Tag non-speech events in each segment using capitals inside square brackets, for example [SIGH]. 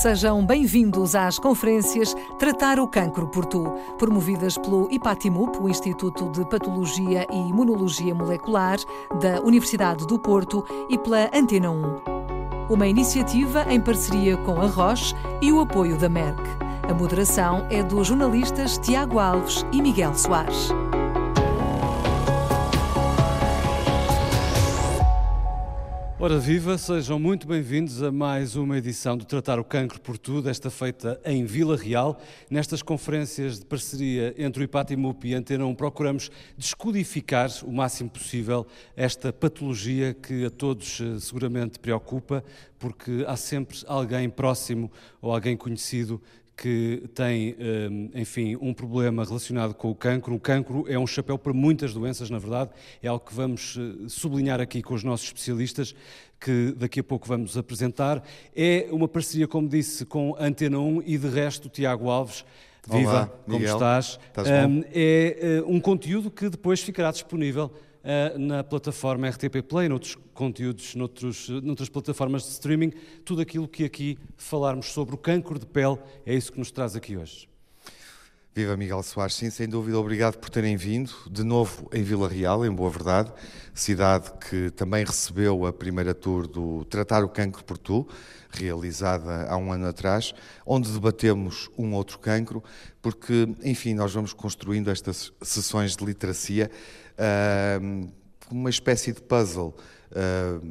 Sejam bem-vindos às conferências Tratar o Cancro por Tu, promovidas pelo IPATIMUP, o Instituto de Patologia e Imunologia Molecular da Universidade do Porto, e pela Antena 1. Uma iniciativa em parceria com a Roche e o apoio da Merck. A moderação é dos jornalistas Tiago Alves e Miguel Soares. Ora viva, sejam muito bem-vindos a mais uma edição do Tratar o Cancro por Tudo, esta feita em Vila Real. Nestas conferências de parceria entre o IPATIMUP e a Antena 1 procuramos descodificar o máximo possível esta patologia que a todos eh, seguramente preocupa, porque há sempre alguém próximo ou alguém conhecido que tem, hum, enfim, um problema relacionado com o cancro. O cancro é um chapéu para muitas doenças, na verdade, é algo que vamos eh, sublinhar aqui com os nossos especialistas, que daqui a pouco vamos apresentar. É uma parceria, como disse, com Antena 1 e de resto, Tiago Alves. Viva, Olá, como Miguel. estás? Estás? Hum, é eh, um conteúdo que depois ficará disponível na plataforma RTP Play, noutros conteúdos, noutros, noutras plataformas de streaming, tudo aquilo que aqui falarmos sobre o cancro de pele, é isso que nos traz aqui hoje. Viva Miguel Soares, sim, sem dúvida, obrigado por terem vindo, de novo em Vila Real, em Boa Verdade, cidade que também recebeu a primeira tour do Tratar o Cancro por Tu, realizada há um ano atrás, onde debatemos um outro cancro, porque, enfim, nós vamos construindo estas sessões de literacia como uma espécie de puzzle.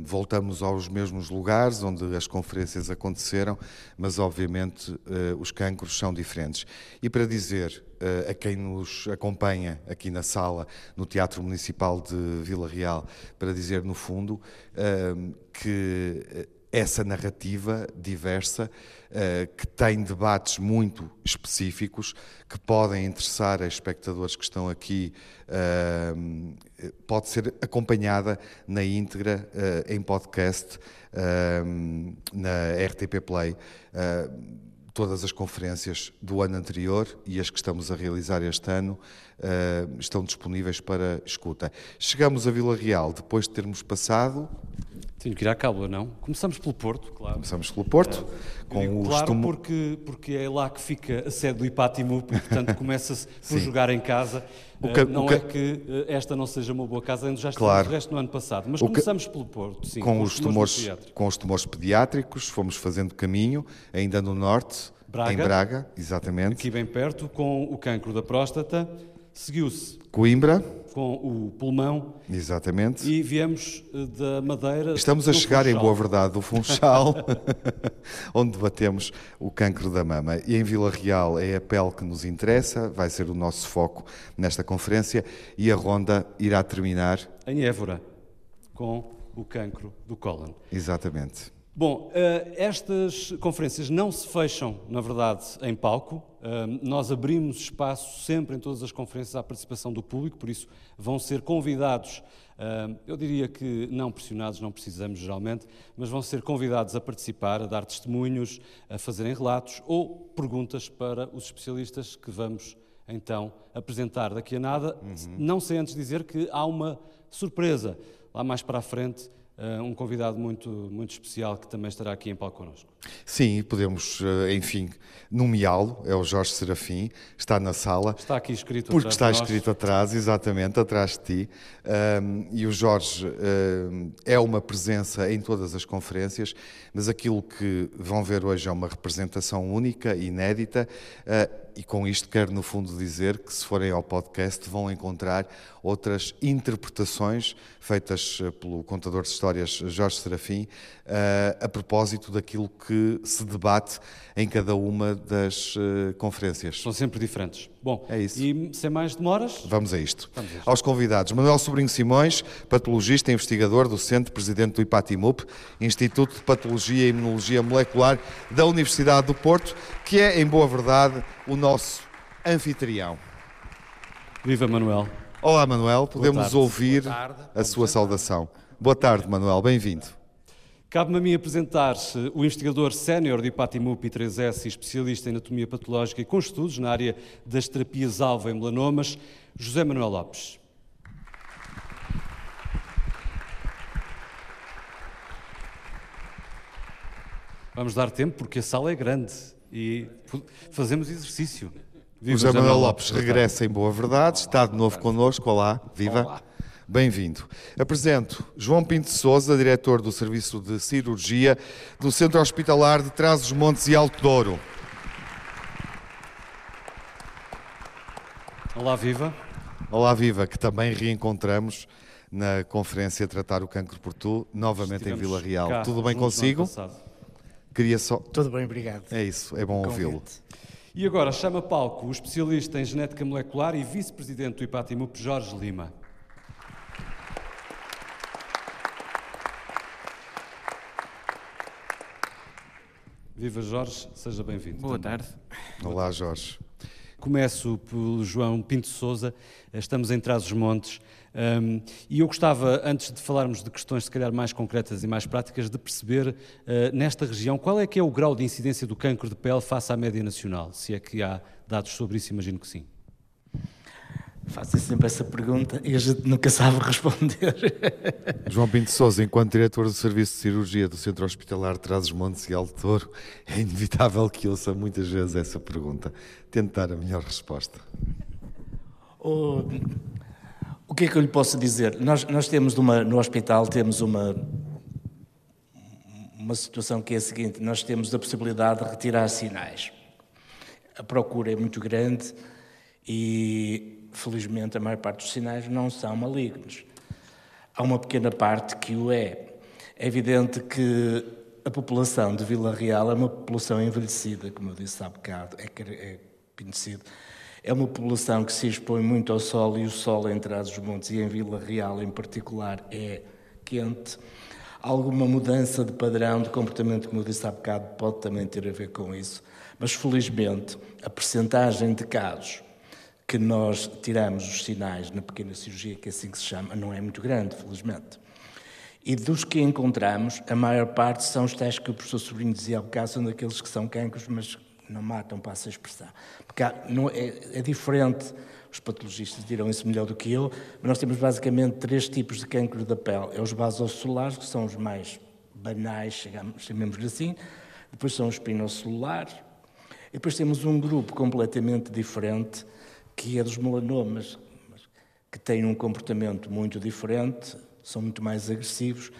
Voltamos aos mesmos lugares onde as conferências aconteceram, mas obviamente uh, os cancros são diferentes. E para dizer uh, a quem nos acompanha aqui na sala, no Teatro Municipal de Vila Real, para dizer no fundo que essa narrativa diversa, que tem debates muito específicos, que podem interessar a espectadores que estão aqui, pode ser acompanhada na íntegra, em podcast, na RTP Play. Todas as conferências do ano anterior e as que estamos a realizar este ano estão disponíveis para escuta. Chegamos a Vila Real depois de termos passado Tenho que ir à cábula, não? Começamos pelo Porto, claro. Começamos pelo Porto, com Digo, o claro, estumo- porque, porque é lá que fica a sede do IPATIMUP e, portanto, começa-se por [LAUGHS] jogar em casa. O Eh, ca- não ca- é que eh, esta não seja uma boa casa, ainda já estivemos Claro. o resto no ano passado. Mas O ca- começamos pelo Porto, sim. com os tumores, pediátricos. com os tumores pediátricos, fomos fazendo caminho, ainda no norte, Braga. em Braga, exatamente, Aqui bem perto, com o cancro da próstata. Seguiu-se Coimbra, com o pulmão exatamente. e viemos eh, da Madeira. Estamos a chegar em Funchal. boa verdade do Funchal, [LAUGHS] onde debatemos o cancro da mama. E em Vila Real é a pele que nos interessa, vai ser o nosso foco nesta conferência e a ronda irá terminar Em Évora, com o cancro do cólon. exatamente. Bom, eh, estas conferências não se fecham, na verdade, em palco. Eh, Nós abrimos espaço sempre em todas as conferências à participação do público, por isso vão ser convidados, eh, eu diria que não pressionados, não precisamos geralmente, mas vão ser convidados a participar, a dar testemunhos, a fazerem relatos ou perguntas para os especialistas que vamos então apresentar daqui a nada. Não sei antes dizer que há uma surpresa lá mais para a frente um convidado muito, muito especial que também estará aqui em palco connosco. Sim, podemos, eh, enfim, nomeá-lo, é o Jorge Serafim, está na sala. Está aqui escrito Porque atrás está escrito atrás, exatamente, atrás de ti. Um, e o Jorge um, é uma presença em todas as conferências, mas aquilo que vão ver hoje é uma representação única, inédita, uh, e com isto quero, no fundo, dizer que se forem ao podcast vão encontrar outras interpretações feitas uh, pelo contador de histórias Jorge Serafim uh, a propósito daquilo que se debate em cada uma das uh, conferências. São sempre diferentes. Bom, É isso. e sem mais demoras, Vamos a isto. Vamos a isto. Aos convidados, Manuel Sobrinho Simões, patologista e investigador do Centro, presidente do IPATIMUP, Instituto de Patologia e Imunologia Molecular da Universidade do Porto, que é, em boa verdade, o nosso anfitrião. viva Manuel. Olá, Manuel, podemos tarde. ouvir tarde. a sua saudação. Boa tarde, Manuel, bem-vindo. Cabe-me a mim apresentar o investigador sénior de IPATIMUP e 3S e especialista em anatomia patológica e com estudos na área das terapias-alvo em melanomas, José Manuel Lopes. Vamos dar tempo porque a sala é grande e fazemos exercício. Viva José Manuel Lopes regressa em Boa Verdade, está de novo connosco. Olá, viva. Olá. Bem-vindo. Apresento João Pinto Souza, diretor do Serviço de Cirurgia do Centro Hospitalar de Trás-os-Montes e Alto Douro. Olá, viva. Olá, viva, que também reencontramos na conferência Tratar o Cancro por Tu, novamente Estivemos em Vila Real. Cá, Tudo bem consigo? Queria só. Tudo bem, obrigado. É isso, é bom ouvi-lo. E agora chama palco o especialista em genética molecular e vice-presidente do IPATIMUP, Jorge Lima. Viva Jorge, seja bem-vindo. Boa também. tarde. Olá Jorge. Começo pelo João Pinto Souza, estamos em Trás-os-Montes um, e eu gostava, antes de falarmos de questões se calhar mais concretas e mais práticas, de perceber uh, nesta região qual é que é o grau de incidência do cancro de pele face à média nacional, se é que há dados sobre isso, imagino que sim. Fazem sempre essa pergunta e a gente nunca sabe [LAUGHS] responder. João Pinto Souza, enquanto diretor do Serviço de Cirurgia do Centro Hospitalar Trás-os-Montes e Alto Douro, é inevitável que ouça muitas vezes essa pergunta. Tente dar a melhor resposta. O, o que é que eu lhe posso dizer? Nós, nós temos uma, no hospital temos uma, uma situação que é a seguinte, nós temos a possibilidade de retirar sinais. A procura é muito grande e felizmente, a maior parte dos sinais não são malignos. Há uma pequena parte que o é. É evidente que a população de Vila Real é uma população envelhecida, como eu disse há bocado, é, é conhecido. É uma população que se expõe muito ao sol e o sol em trás dos montes e em Vila Real em particular é quente. Alguma mudança de padrão de comportamento, como eu disse há bocado, pode também ter a ver com isso. Mas felizmente a percentagem de casos que nós tiramos os sinais na pequena cirurgia, que é assim que se chama, não é muito grande, felizmente. E dos que encontramos, a maior parte são os tais que o professor Sobrinho dizia há bocado, são daqueles que são cancros, mas não matam, passa a expressar. Porque há, não, é, é, diferente, os patologistas dirão isso melhor do que eu, mas nós temos basicamente três tipos de cancro da pele. É os vasocelulares, que são os mais banais, chamemos-lhe assim, depois são os espinocelulares, e depois temos um grupo completamente diferente, que é dos melanomas, que têm um comportamento muito diferente, são muito mais agressivos,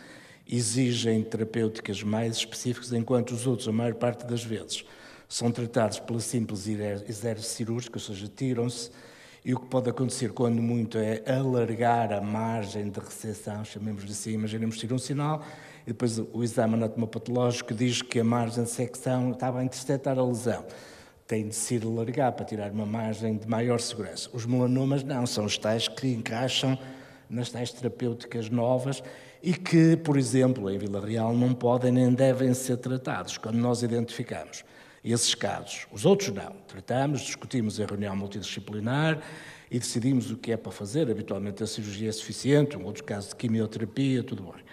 exigem terapêuticas mais específicas, enquanto os outros, a maior parte das vezes, são tratados pela simples exército cirúrgica, ou seja, tiram-se, e o que pode acontecer quando muito é alargar a margem de recepção, chamemos assim, imaginemos tirar um sinal, e depois o exame anatomopatológico diz que a margem de secção estava a interceptar a lesão. Tem de se alargar para tirar uma margem de maior segurança. Os melanomas não, são os tais que encaixam nas tais terapêuticas novas e que, por exemplo, em Vila Real não podem nem devem ser tratados. Quando nós identificamos esses casos. Os outros não. Tratamos, discutimos em reunião multidisciplinar e decidimos o que é para fazer. Habitualmente a cirurgia é suficiente, um outro caso de quimioterapia, tudo bem.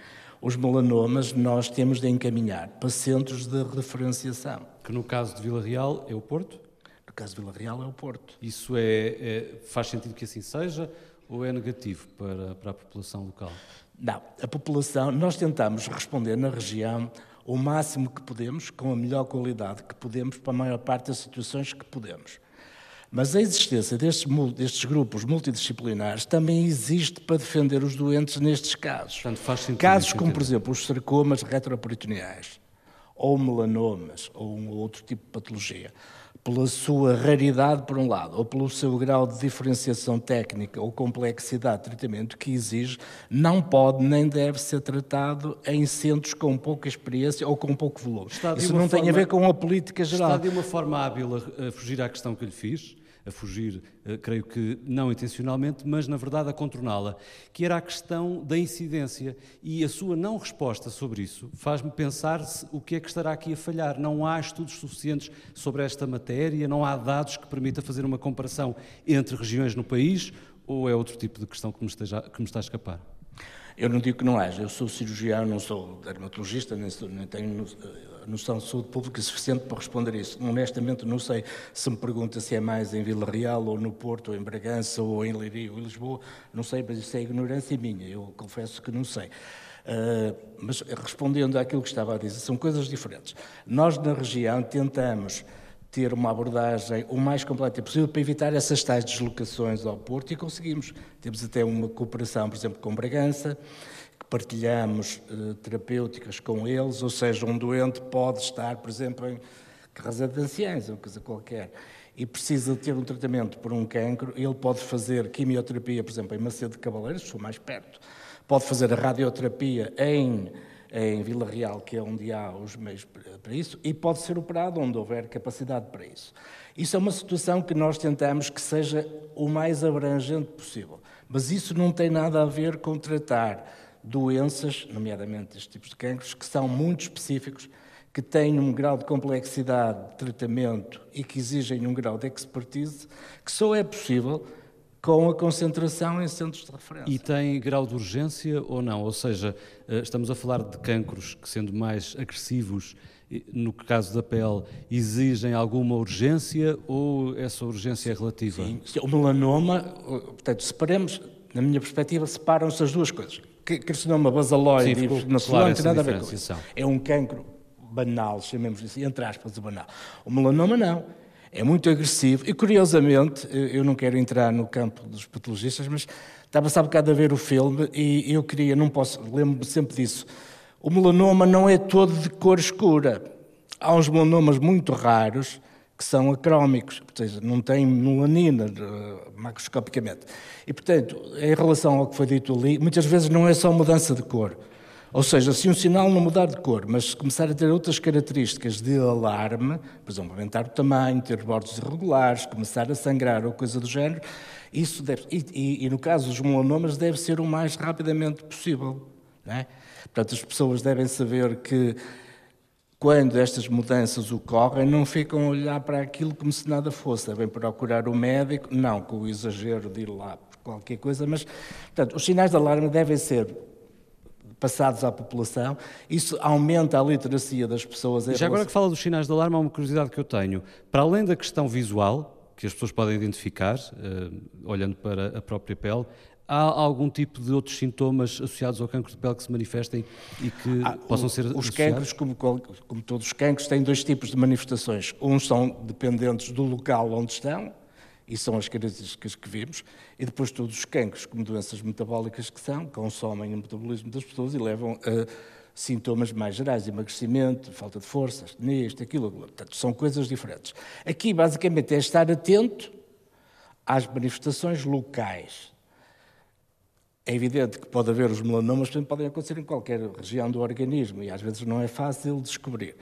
Os melanomas nós temos de encaminhar para centros de referenciação. Que no caso de Vila Real é o Porto? No caso de Vila Real é o Porto. Isso é, é faz sentido que assim seja ou é negativo para, para a população local? Não, a população, nós tentamos responder na região o máximo que podemos, com a melhor qualidade que podemos, para a maior parte das situações que podemos. Mas a existência destes, destes, grupos multidisciplinares também existe para defender os doentes nestes casos. Portanto, casos como, por exemplo, os sarcomas retroperitoneais, ou melanomas, ou um outro tipo de patologia, pela sua raridade, por um lado, ou pelo seu grau de diferenciação técnica ou complexidade de tratamento que exige, não pode nem deve ser tratado em centros com pouca experiência ou com pouco volume. Isso não forma, tem a ver com a política geral. Está de uma forma hábil a, a fugir à questão que lhe fiz a fugir, eh, creio que não intencionalmente, mas na verdade a contorná-la, que era a questão da incidência. E a sua não resposta sobre isso faz-me pensar o que é que estará aqui a falhar. Não há estudos suficientes sobre esta matéria, não há dados que permitam fazer uma comparação entre regiões no país, ou é outro tipo de questão que me, esteja, que me está a escapar? Eu não digo que não haja, eu sou cirurgião, não sou dermatologista, nem, sou, nem tenho noção de saúde pública suficiente para responder isso. Honestamente, não sei se me pergunta se é mais em Vila Real, ou no Porto, ou em Bragança, ou em Leiria, ou em Lisboa, não sei, mas isso é ignorância minha, eu confesso que não sei. Uh, mas respondendo àquilo que estava a dizer, são coisas diferentes. Nós, na região, tentamos ter uma abordagem o mais completa possível para evitar essas tais deslocações ao Porto e conseguimos. Temos até uma cooperação, por exemplo, com Bragança, partilhamos uh, terapêuticas com eles, ou seja, um doente pode estar, por exemplo, em casa de anciãos ou coisa qualquer e precisa de ter um tratamento por um cancro, ele pode fazer quimioterapia, por exemplo, em Macedo de Cavaleiros, estou mais perto, pode fazer a radioterapia em, em Vila Real, que é onde há os meios para isso, e pode ser operado onde houver capacidade para isso. Isso é uma situação que nós tentamos que seja o mais abrangente possível, mas isso não tem nada a ver com tratar doenças, nomeadamente estes tipos de cancros, que são muito específicos que têm um grau de complexidade de tratamento e que exigem um grau de expertise que só é possível com a concentração em centros de referência. E tem grau de urgência ou não? Ou seja, eh, estamos a falar de cancros que, sendo mais agressivos, no caso da pele, exigem alguma urgência ou essa urgência é relativa? Sim, o melanoma, portanto, separemos, na minha perspectiva, separam-se as duas coisas. Carcinoma basaloide Sim, e claro, não tem nada a ver com isso. É um cancro banal, chamemos assim, entre aspas, o banal. O melanoma não. É muito agressivo e, curiosamente, eu não quero entrar no campo dos patologistas, mas estava a bocado a ver o filme e eu queria, não posso, lembro-me sempre disso. O melanoma não é todo de cor escura. Há uns melanomas muito raros que são acrómicos, seja, não têm melanina macroscopicamente. E, portanto, em relação ao que foi dito ali, muitas vezes não é só mudança de cor. Ou seja, se um sinal não mudar de cor, mas começar a ter outras características de alarme, por exemplo, aumentar o tamanho, ter bordos irregulares, começar a sangrar ou coisa do género, isso deve, e, e, e no caso dos melanomas deve ser o mais rapidamente possível. É? Portanto, as pessoas devem saber que quando estas mudanças ocorrem, não ficam a olhar para aquilo como se nada fosse. Devem procurar o médico, não com o exagero de ir lá por qualquer coisa, mas, portanto, os sinais de alarme devem ser passados à população. Isso aumenta a literacia das pessoas. Já relação... agora que fala dos sinais de alarme, há uma curiosidade que eu tenho. Para além da questão visual, que as pessoas podem identificar, uh, olhando para a própria pele, há algum tipo de outros sintomas associados ao cancro de pele que se manifestem e que ah, possam ser Os cancros, como, como todos os cancros, têm dois tipos de manifestações. Uns são dependentes do local onde estão, e são as características que vimos, e depois todos os cancros, como doenças metabólicas que são, consomem o metabolismo das pessoas e levam a sintomas mais gerais, emagrecimento, falta de força, neste, aquilo, portanto, são coisas diferentes. Aqui, basicamente, é estar atento às manifestações locais. É evidente que pode haver os melanomas, podem acontecer em qualquer região do organismo e às vezes não é fácil descobrir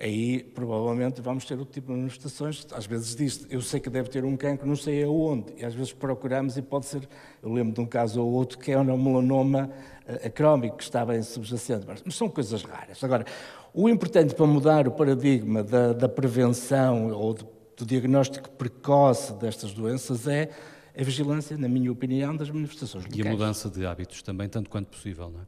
aí provavelmente vamos ter outro tipo de manifestações. Às vezes diz eu sei que deve ter um cancro, não sei aonde, e às vezes procuramos e pode ser, eu lembro de um caso ou outro que é um melanoma eh, acrómico que está bem subjacente, mas são coisas raras. Agora, o importante para mudar o paradigma da, da prevenção ou do diagnóstico precoce destas doenças é a vigilância, na minha opinião, das manifestações locais. E a mudança de hábitos também, tanto quanto possível, não é?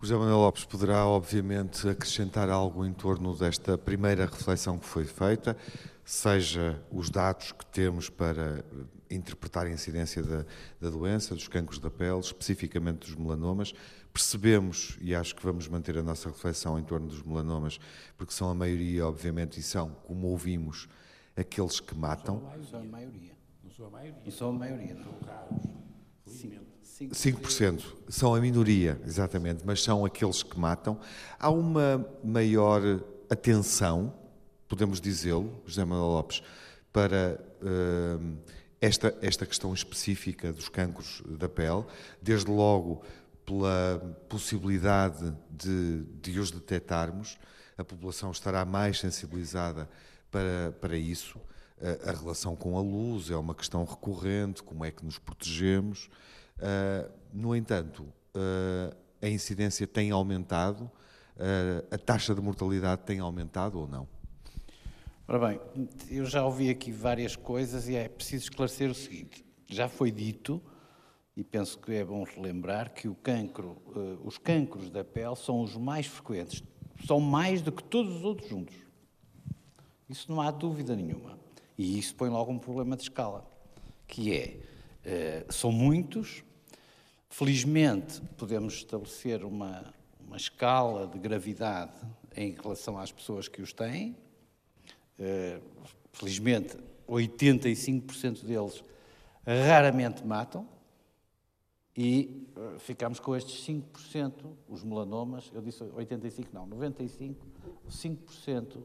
O José Manuel Lopes poderá, obviamente, acrescentar algo em torno desta primeira reflexão que foi feita, seja os dados que temos para interpretar a incidência da, da doença, dos cancros da pele, especificamente dos melanomas. Percebemos, e acho que vamos manter a nossa reflexão em torno dos melanomas, porque são a maioria, obviamente, e são, como ouvimos, aqueles que matam. São a maioria. Não são a maioria. Não são a maioria. São raros. 5%. São a minoria, exatamente, mas são aqueles que matam. Há uma maior atenção, podemos dizê-lo, José Manuel Lopes, para uh, esta, esta questão específica dos cancros da pele, desde logo pela possibilidade de, de os detectarmos, a população estará mais sensibilizada para, para isso. A, relação com a luz é uma questão recorrente, como é que nos protegemos. Uh, no entanto, uh, a incidência tem aumentado, uh, a taxa de mortalidade tem aumentado ou não? Ora bem, eu já ouvi aqui várias coisas e é preciso esclarecer o seguinte: já foi dito, e penso que é bom relembrar, que o cancro, os cancros da pele são os mais frequentes, são mais do que todos os outros juntos. Isso não há dúvida nenhuma. E isso põe logo um problema de escala, que é, são muitos, Felizmente, podemos estabelecer uma, uma escala de gravidade em relação às pessoas que os têm. Uh, felizmente, 85% deles raramente matam. E uh, ficamos com estes 5%, os melanomas, eu disse 85, não, 95, 5% uh,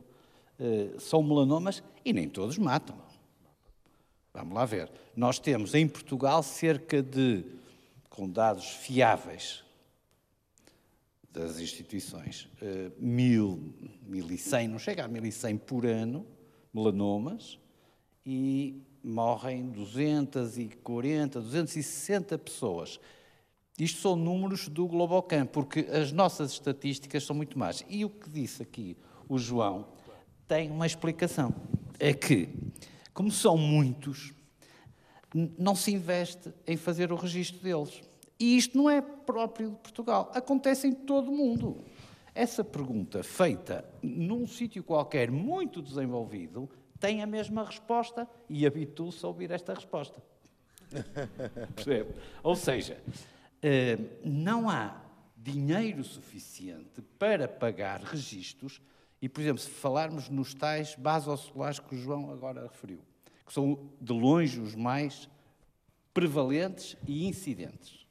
são melanomas e nem todos matam. Vamos lá ver. Nós temos em Portugal cerca de, com dados fiáveis das instituições, uh, mil, mil e cem, não chega a mil e cem por ano, melanomas, e morrem 240, 260 pessoas. Isto são números do Globocam, porque as nossas estatísticas são muito más. E o que disse aqui o João tem uma explicação. É que, como são muitos, não se investe em fazer o registro deles. E isto não é próprio de Portugal. Acontece em todo o mundo. Essa pergunta feita num sítio qualquer muito desenvolvido tem a mesma resposta e habitua-se a ouvir esta resposta. [LAUGHS] Percebe? Ou seja, eh, não há dinheiro suficiente para pagar registros e, por exemplo, se falarmos nos tais basosolares que o João agora referiu, que são de longe os mais prevalentes e incidentes,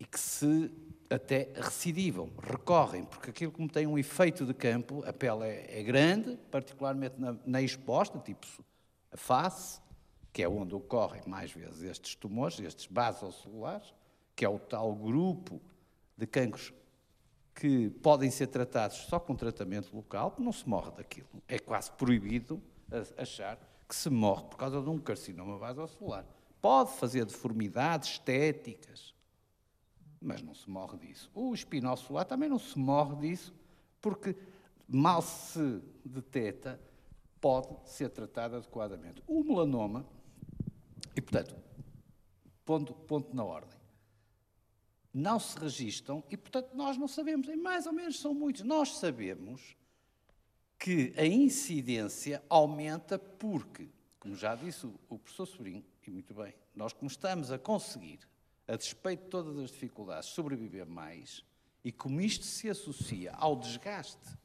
e que se até recidivam, recorrem, porque aquilo como tem um efeito de campo, a pele é, é grande, particularmente na, na, exposta, tipo a face, que é onde ocorrem mais vezes estes tumores, estes basocelulares, que é o tal grupo de cancros que podem ser tratados só com tratamento local, não se morre daquilo. É quase proibido achar que se morre por causa de um carcinoma vasocelular. Pode fazer deformidades estéticas, mas não se morre disso. O espinocelular também não se morre disso, porque mal se detecta, pode ser tratado adequadamente. O melanoma, e portanto, ponto, ponto na ordem, não se registram e, portanto, nós não sabemos, e mais ou menos são muitos. Nós sabemos que a incidência aumenta porque, como já disse o professor Sobrinho, e muito bem, nós como estamos a conseguir a despeito de todas as dificuldades, sobreviver mais, e como isto se associa ao desgaste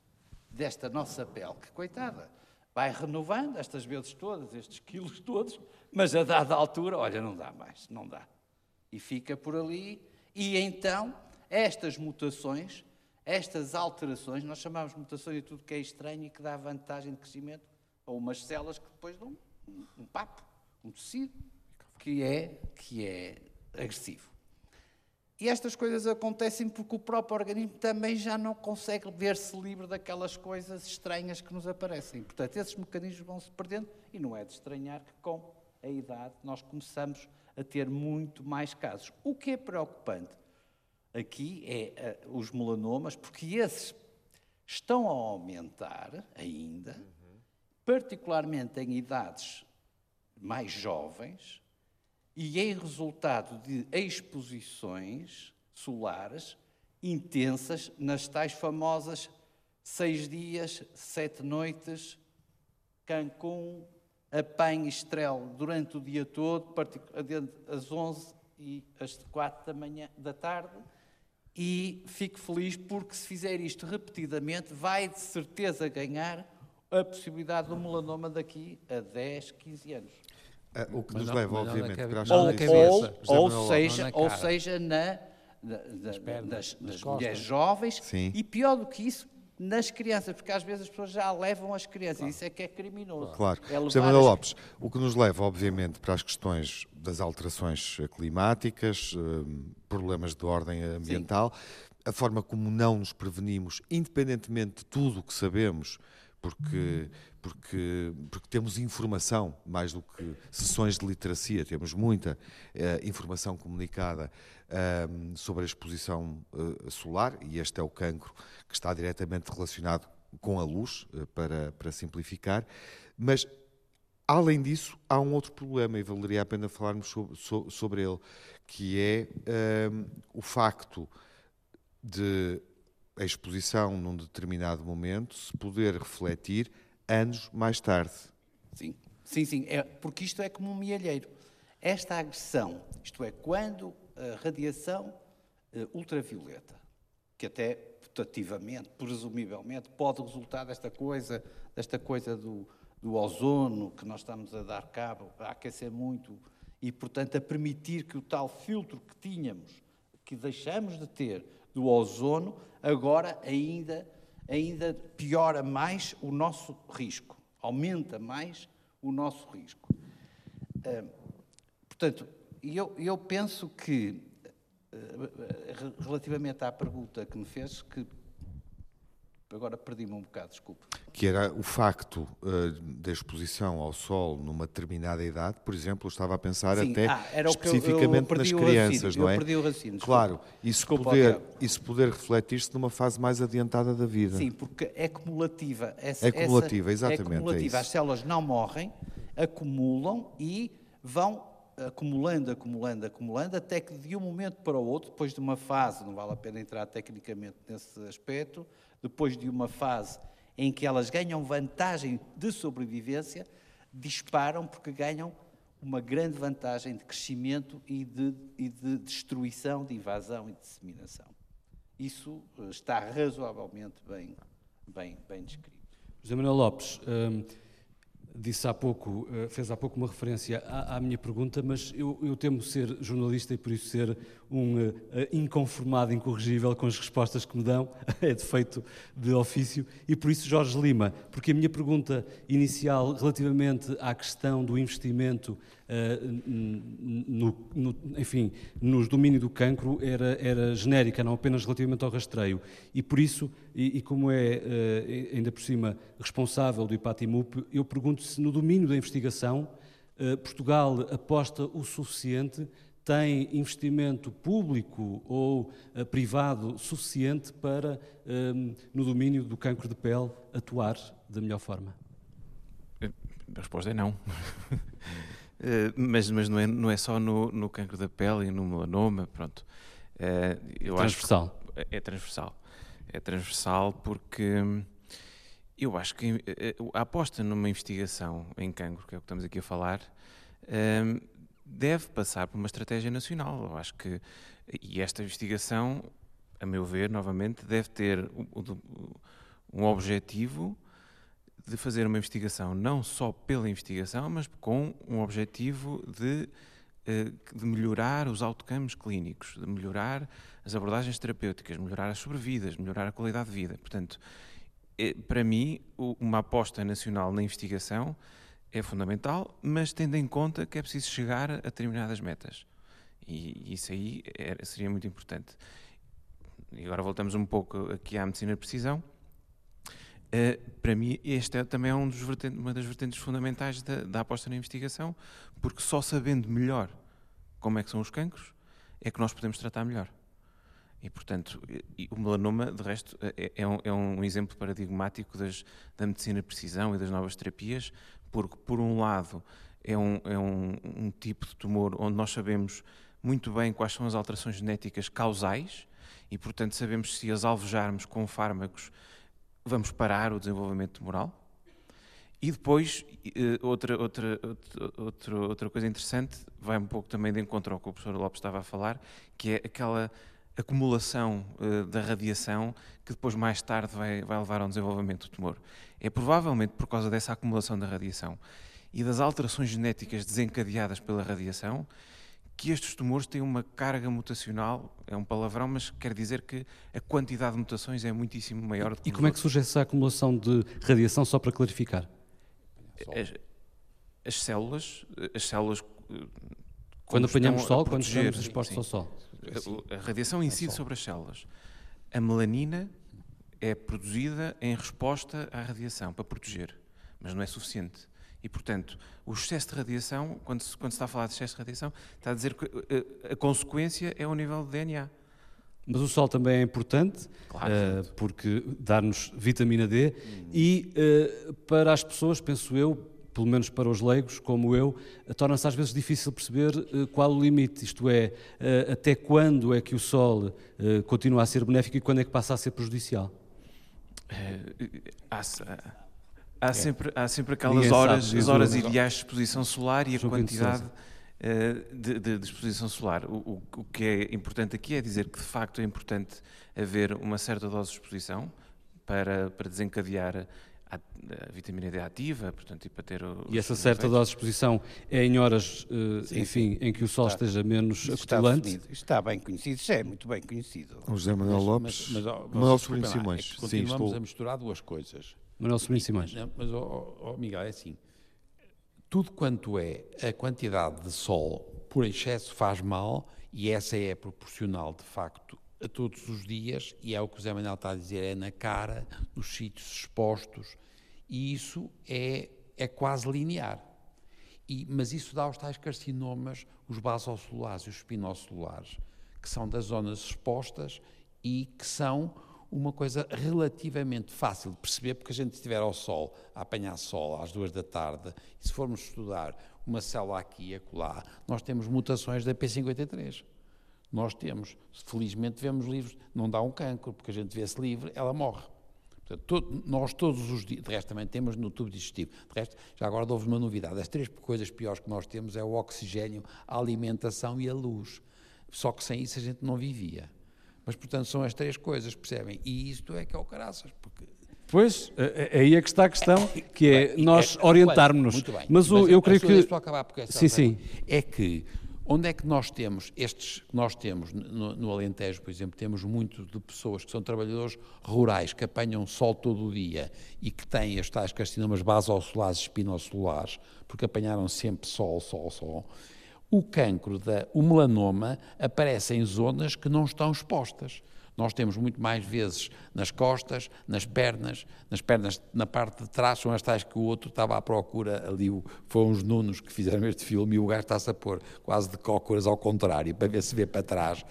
desta nossa pele, que coitada, vai renovando estas vezes todas, estes quilos todos, mas a dada altura, olha, não dá mais, não dá. E fica por ali, e então estas mutações, estas alterações, nós chamamos mutações de tudo que é estranho e que dá vantagem de crescimento a umas células que depois dão um, um papo, um tecido, que é, que é agressivo. E estas coisas acontecem porque o próprio organismo também já não consegue ver-se livre daquelas coisas estranhas que nos aparecem. Portanto, esses mecanismos vão se perdendo e não é de estranhar que com a idade nós começamos a ter muito mais casos. O que é preocupante aqui é uh, os melanomas, porque esses estão a aumentar ainda, uhum. particularmente em idades mais jovens, e em resultado de exposições solares intensas nas tais famosas seis dias, sete noites, Cancún, apanhe estrela durante o dia todo, às 11 e às 4 da manhã da tarde, e fico feliz porque se fizer isto repetidamente, vai de certeza ganhar a possibilidade do melanoma daqui a 10, 15 anos. Ah, o que mas nos não, leva, obviamente, para as ou, ou, ou seja, ou seja, na, na, na pernas, das, das mulheres jovens Sim. e pior do que isso, nas crianças, porque às vezes as pessoas já levam as crianças, claro. isso é que é criminoso. Claro. É José Manuel as... Lopes, o que nos leva, obviamente, para as questões das alterações climáticas, hum, problemas de ordem ambiental, Sim. a forma como não nos prevenimos, independentemente de tudo o que sabemos, porque porque, porque temos informação, mais do que sessões de literacia, temos muita uh, informação comunicada uh, sobre a exposição uh, solar, e este é o cancro que está diretamente relacionado com a luz, eh, para, para simplificar, mas Além disso, há um outro problema, e valeria a pena falarmos sobre, sobre ele, que é ehm, o facto de a exposição num determinado momento se poder refletir anos mais tarde. Sim, sim, sim. É, porque isto é como um mielheiro. Esta agressão, isto é, quando a radiação uh, ultravioleta, que até putativamente, presumivelmente, pode resultar desta coisa, desta coisa do, do ozono que nós estamos a dar cabo, a aquecer muito e, portanto, a permitir que o tal filtro que tínhamos, que deixamos de ter do ozono, agora ainda, ainda piora mais o nosso risco, aumenta mais o nosso risco. Portanto, eu, eu penso que eh, relativamente à pergunta que me fez, que agora perdi-me um bocado, desculpe. Que era o facto uh, da exposição ao sol numa determinada idade, por exemplo, eu estava a pensar Sim, até ah, especificamente eu, eu nas crianças, não é? Eu perdi o raciocínio. Claro, isso poder, isso poder refletir-se numa fase mais adiantada da vida. Sim, porque é cumulativa. Essa, é cumulativa, essa, exatamente. É cumulativa. É As células não morrem, acumulam e vão acumulando, acumulando, acumulando, até que de um momento para o outro, depois de uma fase, não vale a pena entrar tecnicamente nesse aspecto, depois de uma fase em que elas ganham vantagem de sobrevivência, disparam porque ganham uma grande vantagem de crescimento e de, e de destruição, de invasão e de disseminação. Isso eh, está razoavelmente bem, bem, bem descrito. José Manuel Lopes, hum, disse há pouco, eh, fez há pouco uma referência à, à minha pergunta, mas eu, eu, temo ser jornalista e por isso ser um uh, inconformado, incorrigível com as respostas que me dão, [LAUGHS] é defeito de ofício, e por isso Jorge Lima, porque a minha pergunta inicial relativamente à questão do investimento no, no, enfim, no domínio do cancro era, era genérica, não apenas relativamente ao rastreio, e por isso, e, e como é uh, ainda por cima responsável do IPATIMUP, eu pergunto se no domínio da investigação Portugal aposta o suficiente tem investimento público ou uh, privado suficiente para, no domínio do cancro de pele, atuar da melhor forma? A resposta é não. [LAUGHS] uh, mas mas não, é, não é só no, no cancro da pele e no melanoma, pronto. Uh, eu transversal. Acho é, é transversal. É transversal porque hum, eu acho que a aposta numa investigação em cancro, que é o que estamos aqui a falar, hum, deve passar por uma estratégia nacional. Eu acho que e esta investigação, a meu ver, novamente, deve ter um objetivo de fazer uma investigação não só pela investigação, mas com um objetivo de, eh, de melhorar os outcomes clínicos, de melhorar as abordagens terapêuticas, melhorar as sobrevidas, melhorar a qualidade de vida. Portanto, eh, para mim, uma aposta nacional na investigação é fundamental, mas tendo em conta que é preciso chegar a determinadas metas. E isso aí é, seria muito importante. E agora voltamos um pouco aqui à medicina de precisão. Uh, para mim, este é, também é um uma das vertentes fundamentais da, da, aposta na investigação, porque só sabendo melhor como é que são os cancros, é que nós podemos tratar melhor. E, portanto, e o melanoma, de resto, é, é, um, é um, exemplo paradigmático das, da medicina precisão e das novas terapias, porque, por um lado, é um, é um, um tipo de tumor onde nós sabemos muito bem quais são as alterações genéticas causais e, portanto, sabemos se as alvejarmos com fármacos vamos parar o desenvolvimento tumoral. E depois, eh, outra, outra, outra, outra coisa interessante, vai um pouco também de encontro ao que o professor Lopes estava a falar, que é aquela acumulação uh, da radiação que depois mais tarde vai, vai levar ao desenvolvimento do tumor. É provavelmente por causa dessa acumulação da radiação e das alterações genéticas desencadeadas pela radiação que estes tumores têm uma carga mutacional, é um palavrão, mas quer dizer que a quantidade de mutações é muitíssimo maior. e como é que surge essa acumulação de radiação, só para clarificar? As, as células, as células eh, quando apanhamos sol, quando estamos expostos ao sol. A, radiação incide sobre as células. A melanina é produzida em resposta à radiação, para proteger, mas não é suficiente. E, portanto, o excesso de radiação, quando se, quando se está a falar de excesso de radiação, está a dizer que a, eh, a consequência é o nível de DNA. Mas o sol também é importante, claro, uh, porque dá-nos vitamina D hum. e uh, para as pessoas, penso eu, pelo menos para os leigos, como eu, torna-se às vezes difícil perceber uh, qual o limite, isto é, uh, até quando é que o Sol uh, continua a ser benéfico e quando é que passa a ser prejudicial? há, há, é. sempre, há sempre aquelas horas, as horas ideais de exposição solar e a quantidade de, de, de, exposição solar. O, o, o, que é importante aqui é dizer que, de facto, é importante haver uma certa dose de exposição para, para desencadear a, a, vitamina D ativa, portanto, e para ter E essa certa efeitos. dose de exposição é em horas, uh, sim, enfim, sim. em que o sol está, esteja menos acutulante? Está, está bem conhecido, isso é muito bem conhecido. O José Manuel Lopes, mas, mas, mas, Manuel Sobrinho Simões. É continuamos sim, estou... a misturar duas coisas. Manuel Sobrinho Simões. Mas, oh, oh, Miguel, é assim, tudo quanto é a quantidade de sol por excesso faz mal e essa é proporcional, de facto, a todos os dias, e é o que o Zé Manuel está a dizer, é na cara, nos sítios expostos, e isso é, é quase linear. E, mas isso dá aos tais carcinomas, os basocelulares e os espinocelulares, que são das zonas expostas e que são uma coisa relativamente fácil de perceber, porque a gente estiver ao sol, a apanhar sol às duas da tarde, e se formos estudar uma célula aqui e acolá, nós temos mutações da P53. Nós temos, felizmente vemos livros, não dá um cancro, porque a gente vê-se livre, ela morre. Portanto, todo, nós todos os dias, de resto também temos no tubo digestivo, de resto, já agora houve uma novidade, as três coisas piores que nós temos é o oxigênio, a alimentação e a luz. Só que sem isso a gente não vivia. Mas, portanto, são as três coisas, percebem? E isto é que é o caraças, porque Pois, é, é aí é que está a questão, que é nós orientarmos-nos. Mas, Mas eu creio que. Acabar porque sim, sim. É que Onde é que nós temos estes, nós temos no, no, Alentejo, por exemplo, temos muito de pessoas que são trabalhadores rurais, que apanham sol todo o dia e que têm as tais carcinomas basosolares e espinocelulares, porque apanharam sempre sol, sol, sol. O cancro, da, o melanoma, aparece em zonas que não estão expostas. Nós temos muito mais vezes nas costas, nas pernas, nas pernas na parte de trás, são as tais que o outro estava à procura ali, foram os nunos que fizeram este filme e o gajo está-se a pôr quase de cócoras ao contrário, para ver se vê para trás.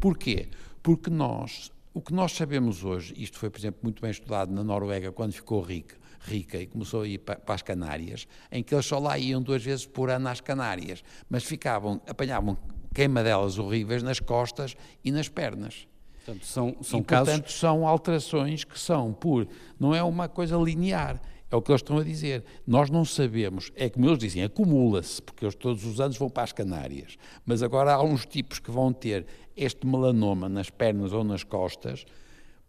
Porquê? Porque nós, o que nós sabemos hoje, isto foi, por exemplo, muito bem estudado na Noruega quando ficou rica, rica e começou a ir para, para as Canárias, em que eles só lá iam duas vezes por ano às Canárias, mas ficavam, apanhavam queimadelas horríveis nas costas e nas pernas. Portanto, são, são e, casos... portanto, são alterações que são por... Não é uma coisa linear, é o que eles estão a dizer. Nós não sabemos, é como eles dizem, acumula-se, porque eles todos os anos vão para as Canárias. Mas agora há uns tipos que vão ter este melanoma nas pernas ou nas costas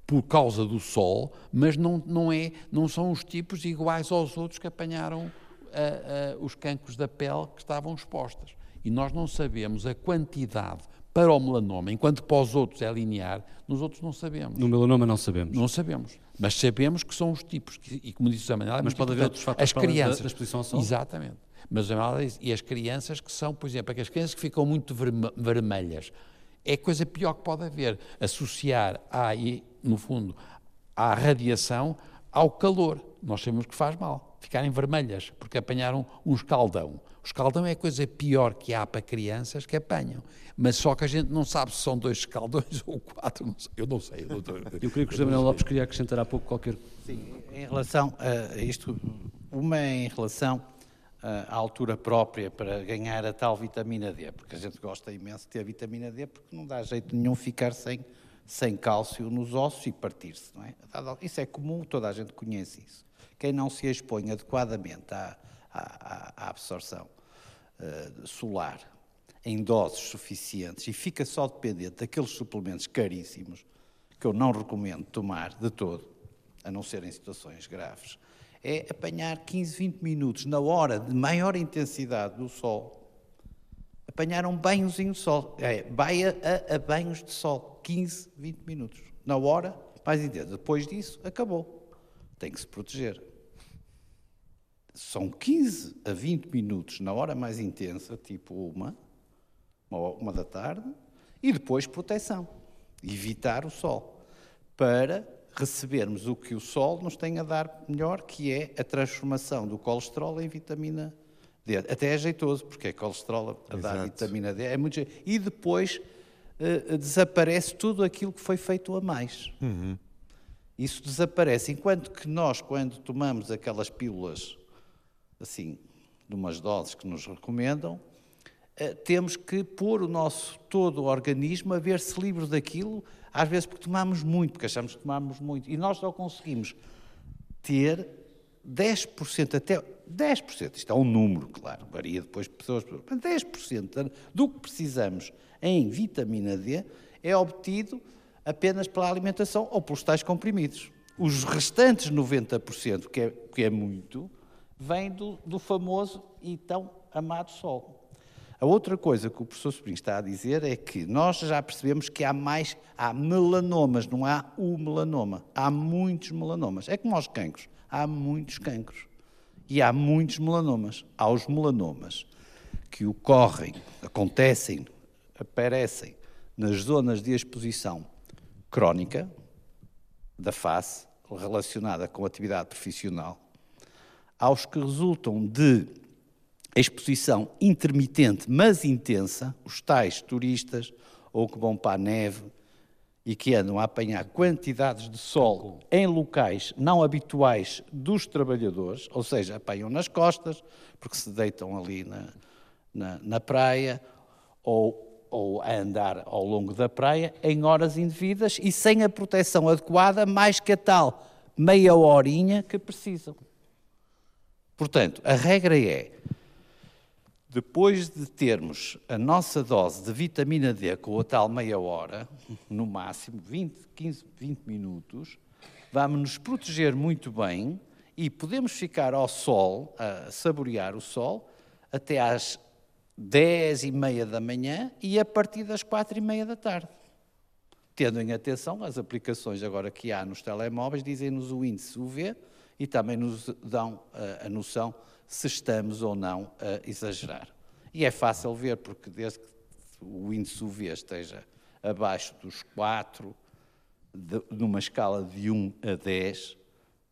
por causa do sol, mas não, não, é, não são os tipos iguais aos outros que apanharam uh, uh, os cancros da pele que estavam expostas. E nós não sabemos a quantidade para o melanoma, enquanto para os outros é linear, nos outros não sabemos. No melanoma não sabemos. Não sabemos. Mas sabemos que são os tipos, e como disse o Manuel, é mas pode haver outros fatores as crianças, da, exposição ao sol? Exatamente. Mas e as crianças que são, por exemplo, aquelas crianças que ficam muito vermelhas, é a coisa pior que pode haver, associar, a, no fundo, à radiação ao calor. Nós sabemos que faz mal, ficarem vermelhas, porque apanharam um escaldão. O escaldão é a coisa pior que há para crianças que apanham. Mas só que a gente não sabe se são dois escaldões [LAUGHS] ou quatro, não eu não sei. Eu, eu creio que o José Manuel Lopes queria acrescentar há pouco qualquer... Sim, em relação a isto, uma é em relação à altura própria para ganhar a tal vitamina D, porque a gente gosta imenso de ter a vitamina D, porque não dá jeito nenhum ficar sem, sem cálcio nos ossos e partir-se, é? Isso é comum, toda a gente conhece isso. Quem não se expõe adequadamente à, à, à absorção uh, solar em doses suficientes e fica só dependente daqueles suplementos caríssimos que eu não recomendo tomar de todo, a não ser em situações graves, é apanhar 15, 20 minutos na hora de maior intensidade do sol. Apanhar um banhozinho de sol. É, vai a, a, a banhos de sol. 15, 20 minutos. Na hora mais intensa. Depois disso, acabou. Tem que se proteger são 15 a 20 minutos na hora mais intensa, tipo uma, uma da tarde, e depois proteção, evitar o sol, para recebermos o que o sol nos tem a dar melhor, que é a transformação do colesterol em vitamina D. Até é jeitoso, porque é colesterol a dar vitamina D. É muito E depois uh, desaparece tudo aquilo que foi feito a mais. Uhum. Isso desaparece. Enquanto que nós, quando tomamos aquelas pílulas assim, de umas doses que nos recomendam, eh, temos que pôr o nosso todo o organismo a ver-se livre daquilo, às vezes porque tomamos muito, porque achamos que tomamos muito, e nós só conseguimos ter 10% até 10%, isto é um número, claro, varia depois de pessoas, mas 10% do que precisamos em vitamina D é obtido apenas pela alimentação ou pelos tais comprimidos. Os restantes 90%, que é, que é muito, vem do, do famoso e tão amado sol. A outra coisa que o professor Sobrinho está a dizer é que nós já percebemos que há mais, há melanomas, não há o melanoma. Há muitos melanomas. É como aos cancros. Há muitos cancros. E há muitos melanomas. Há os melanomas que ocorrem, acontecem, aparecem nas zonas de exposição crónica da face, relacionada com atividade profissional, aos que resultam de exposição intermitente, mas intensa, os tais turistas ou que vão para a neve e que andam a apanhar quantidades de sol em locais não habituais dos trabalhadores, ou seja, apanham nas costas, porque se deitam ali na, na, na praia, ou, ou a andar ao longo da praia em horas indevidas e sem a proteção adequada, mais que a tal meia horinha que precisam. Portanto, a regra é depois de termos a nossa dose de vitamina D com a tal meia hora, no máximo 20, 15, 20 minutos, vamos nos proteger muito bem e podemos ficar ao sol, a saborear o sol, até às 10 e meia da manhã e a partir das 4 e meia da tarde. Tendo em atenção as aplicações agora que há nos telemóveis, dizem-nos o índice UV e também nos dão a, a noção se estamos ou não a exagerar. E é fácil ver, porque desde que o índice UV esteja abaixo dos 4, de, numa escala de 1 a 10,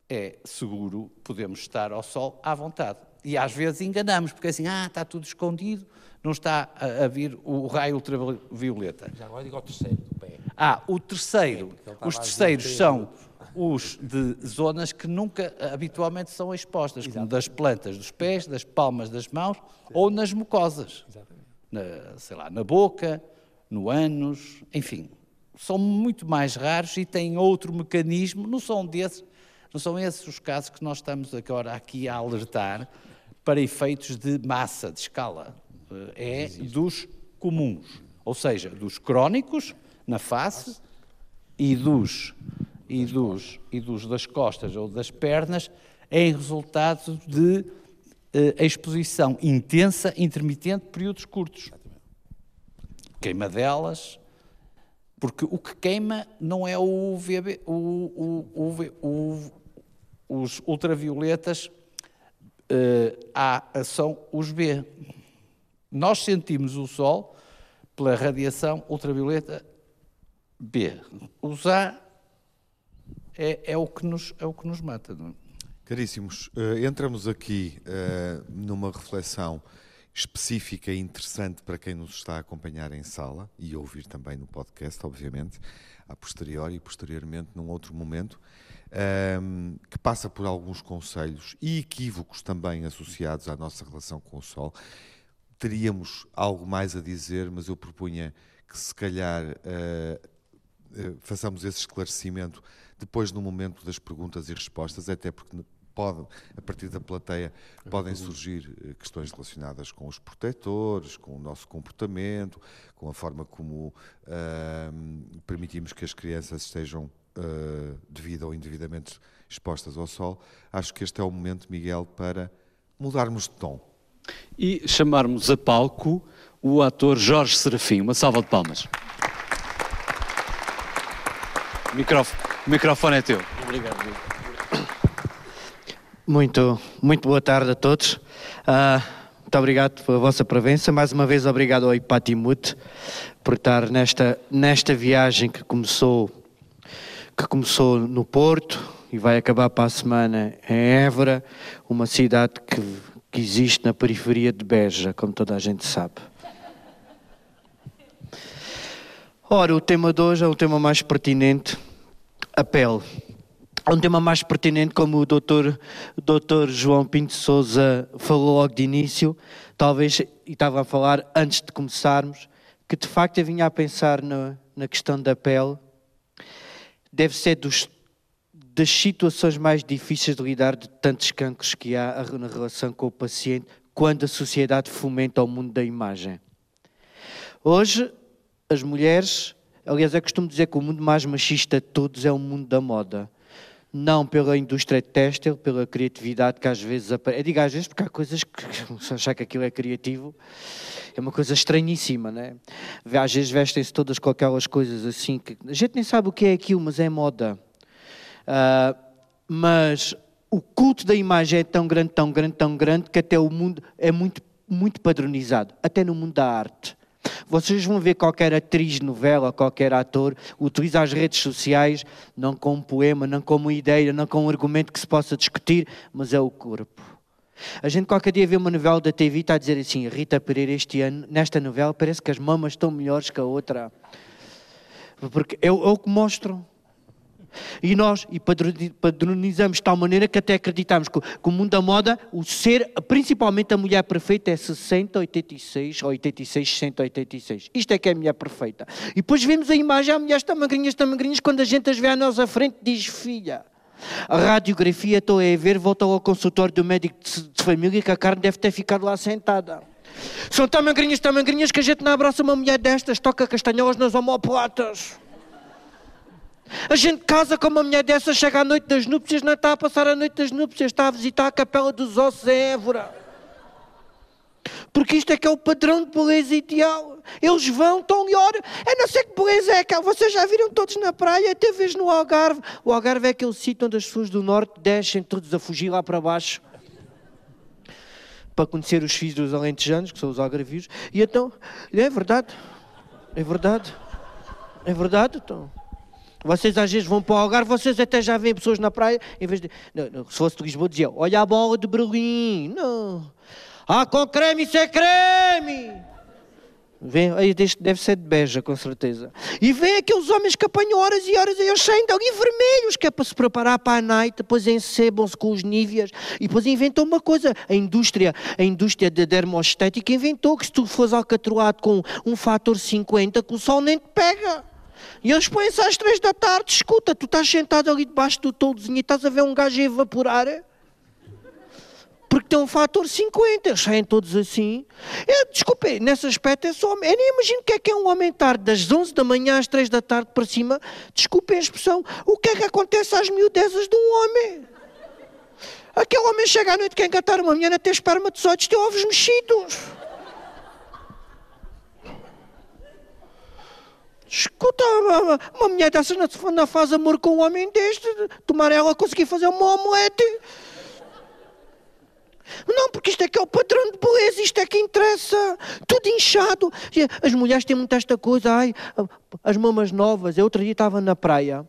é seguro, podemos estar ao sol à vontade. E às vezes enganamos, porque assim, ah, está tudo escondido, não está a, a vir o raio ultravioleta. Já agora digo ao terceiro do pé. Ah, o terceiro. É, os terceiros são os de zonas que nunca habitualmente são expostas, Exatamente. como das plantas dos pés, das palmas das mãos Sim. ou nas mucosas. Na, sei lá, na boca, no ânus, enfim. São muito mais raros e têm outro mecanismo, não são desses, não são esses os casos que nós estamos agora aqui a alertar para efeitos de massa, de escala. É dos comuns, ou seja, dos crónicos na face e dos e dos, e dos das costas ou das pernas em resultado de eh, exposição intensa, intermitente, períodos curtos. Queima delas, porque o que queima não é o UVB, o, o, o, os ultravioletas, eh, A, são os B. Nós sentimos o Sol pela radiação ultravioleta B. Os A é, é, o, que nos, é o que nos mata. Não é? Caríssimos, uh, entramos aqui uh, numa reflexão específica e interessante para quem nos está a acompanhar em sala e ouvir também no podcast, obviamente, a posteriori e posteriormente num outro momento, um, ehm, que passa por alguns conselhos e equívocos também associados à nossa relação com o Sol. Teríamos algo mais a dizer, mas eu propunha que se calhar uh, façamos esse esclarecimento depois no momento das perguntas e respostas, até porque pode, a partir da plateia podem surgir eh, questões relacionadas com os protetores, com o nosso comportamento, com a forma como uh, permitimos que as crianças estejam uh, devido ou indevidamente expostas ao sol. Acho que este é o momento, Miguel, para mudarmos de tom. E chamarmos a palco o ator Jorge Serafim. Uma salva de palmas. Microfone. O microfone é teu. Obrigado. Muito, muito boa tarde a todos. Uh, muito obrigado pela vossa presença. Mais uma vez, obrigado ao Ipatimut por estar nesta, nesta viagem que começou, que começou no Porto e vai acabar para a semana em Évora, uma cidade que, que existe na periferia de Beja, como toda a gente sabe. Ora, o tema de hoje é o tema mais pertinente a pele. É um tema mais pertinente, como o doutor, doutor João Pinto Souza falou logo de início, talvez, e estava a falar antes de começarmos, que de facto eu vinha a pensar na, na questão da pele, deve ser dos, das situações mais difíceis de lidar de tantos cancros que há na relação com o paciente quando a sociedade fomenta o mundo da imagem. Hoje, as mulheres, aliás, eu costumo dizer que o mundo mais machista de todos é o mundo da moda. Não pela indústria têxtil, pela criatividade que às vezes aparece. Eu digo às vezes porque há coisas que, se achar que aquilo é criativo, é uma coisa estranhíssima, né? Às vezes vestem-se todas com aquelas coisas assim que a gente nem sabe o que é aquilo, mas é moda. Uh, mas o culto da imagem é tão grande, tão grande, tão grande que até o mundo é muito, muito padronizado, até no mundo da arte. Vocês vão ver qualquer atriz de novela, qualquer ator, utiliza as redes sociais não como poema, não como ideia, não como um argumento que se possa discutir, mas é o corpo. A gente qualquer dia vê uma novela da TV e está a dizer assim, Rita Pereira este ano, nesta novela, parece que as mamas estão melhores que a outra. Porque é, é o que mostram. E nós e padronizamos de tal maneira que até acreditamos que, que o mundo da moda, o ser, principalmente a mulher perfeita, é 60, 86, ou 86, 60, 86. Isto é que é a mulher perfeita. E depois vemos a imagem, a mulher está magrinhas, está magrinhas, quando a gente as vê à nossa frente, diz filha. A radiografia, estou a ver, voltou ao consultório do médico de, família que a carne deve ter ficado lá sentada. São tão magrinhas, tão magrinhas que a gente não abraça uma mulher destas, toca castanholas nas homoplatas. A gente casa com uma mulher dessa, chega à noite das núpcias, não está a passar a noite das núpcias, está a visitar a Capela dos Ossos em Évora. Porque isto é que é o padrão de beleza ideal. Eles vão, estão melhor. Eu não sei que beleza é aquela. Vocês já viram todos na praia, até vez no Algarve. O Algarve é aquele sítio onde as pessoas do Norte descem todos a fugir lá para baixo. Para conhecer os filhos dos alentejanos, que são os algarvios. E então, é verdade. É verdade. É verdade, então. Vocês às vezes vão para o Algarve, vocês até já veem pessoas na praia, em vez de. Não, não, se fosse de Lisboa, dizia: Olha a bola de Berlim. Não. Ah, com creme, isso é creme. Vem, aí deve ser de Beja, com certeza. E vem aqueles homens que apanham horas e horas e eles saem dali vermelhos, que é para se preparar para a night, depois encebam-se com os níveas e depois inventam uma coisa. A indústria, a indústria da dermoestética inventou que se tu fores alcatroado com um fator 50, que o sol nem te pega. E eles põem-se às três da tarde, escuta, tu estás sentado ali debaixo do toldozinho e estás a ver um gajo a evaporar, porque tem um fator 50, eles saem todos assim. Eu, desculpe, nesse aspecto é só homem. Eu nem imagino o que é que é um homem tarde, das 11 da manhã às 3 da tarde para cima. Desculpe a expressão, o que é que acontece às miudezas de um homem? Aquele homem chega à noite, quer engatar uma mulher, até espermatozoides, tem ovos mexidos. Escuta, uma mulher dessas não faz amor com um homem deste, tomar ela conseguir fazer uma omelete. Não, porque isto é que é o padrão de beleza, isto é que interessa. Tudo inchado. As mulheres têm muito esta coisa, ai, as mamas novas. Eu outro dia estava na praia.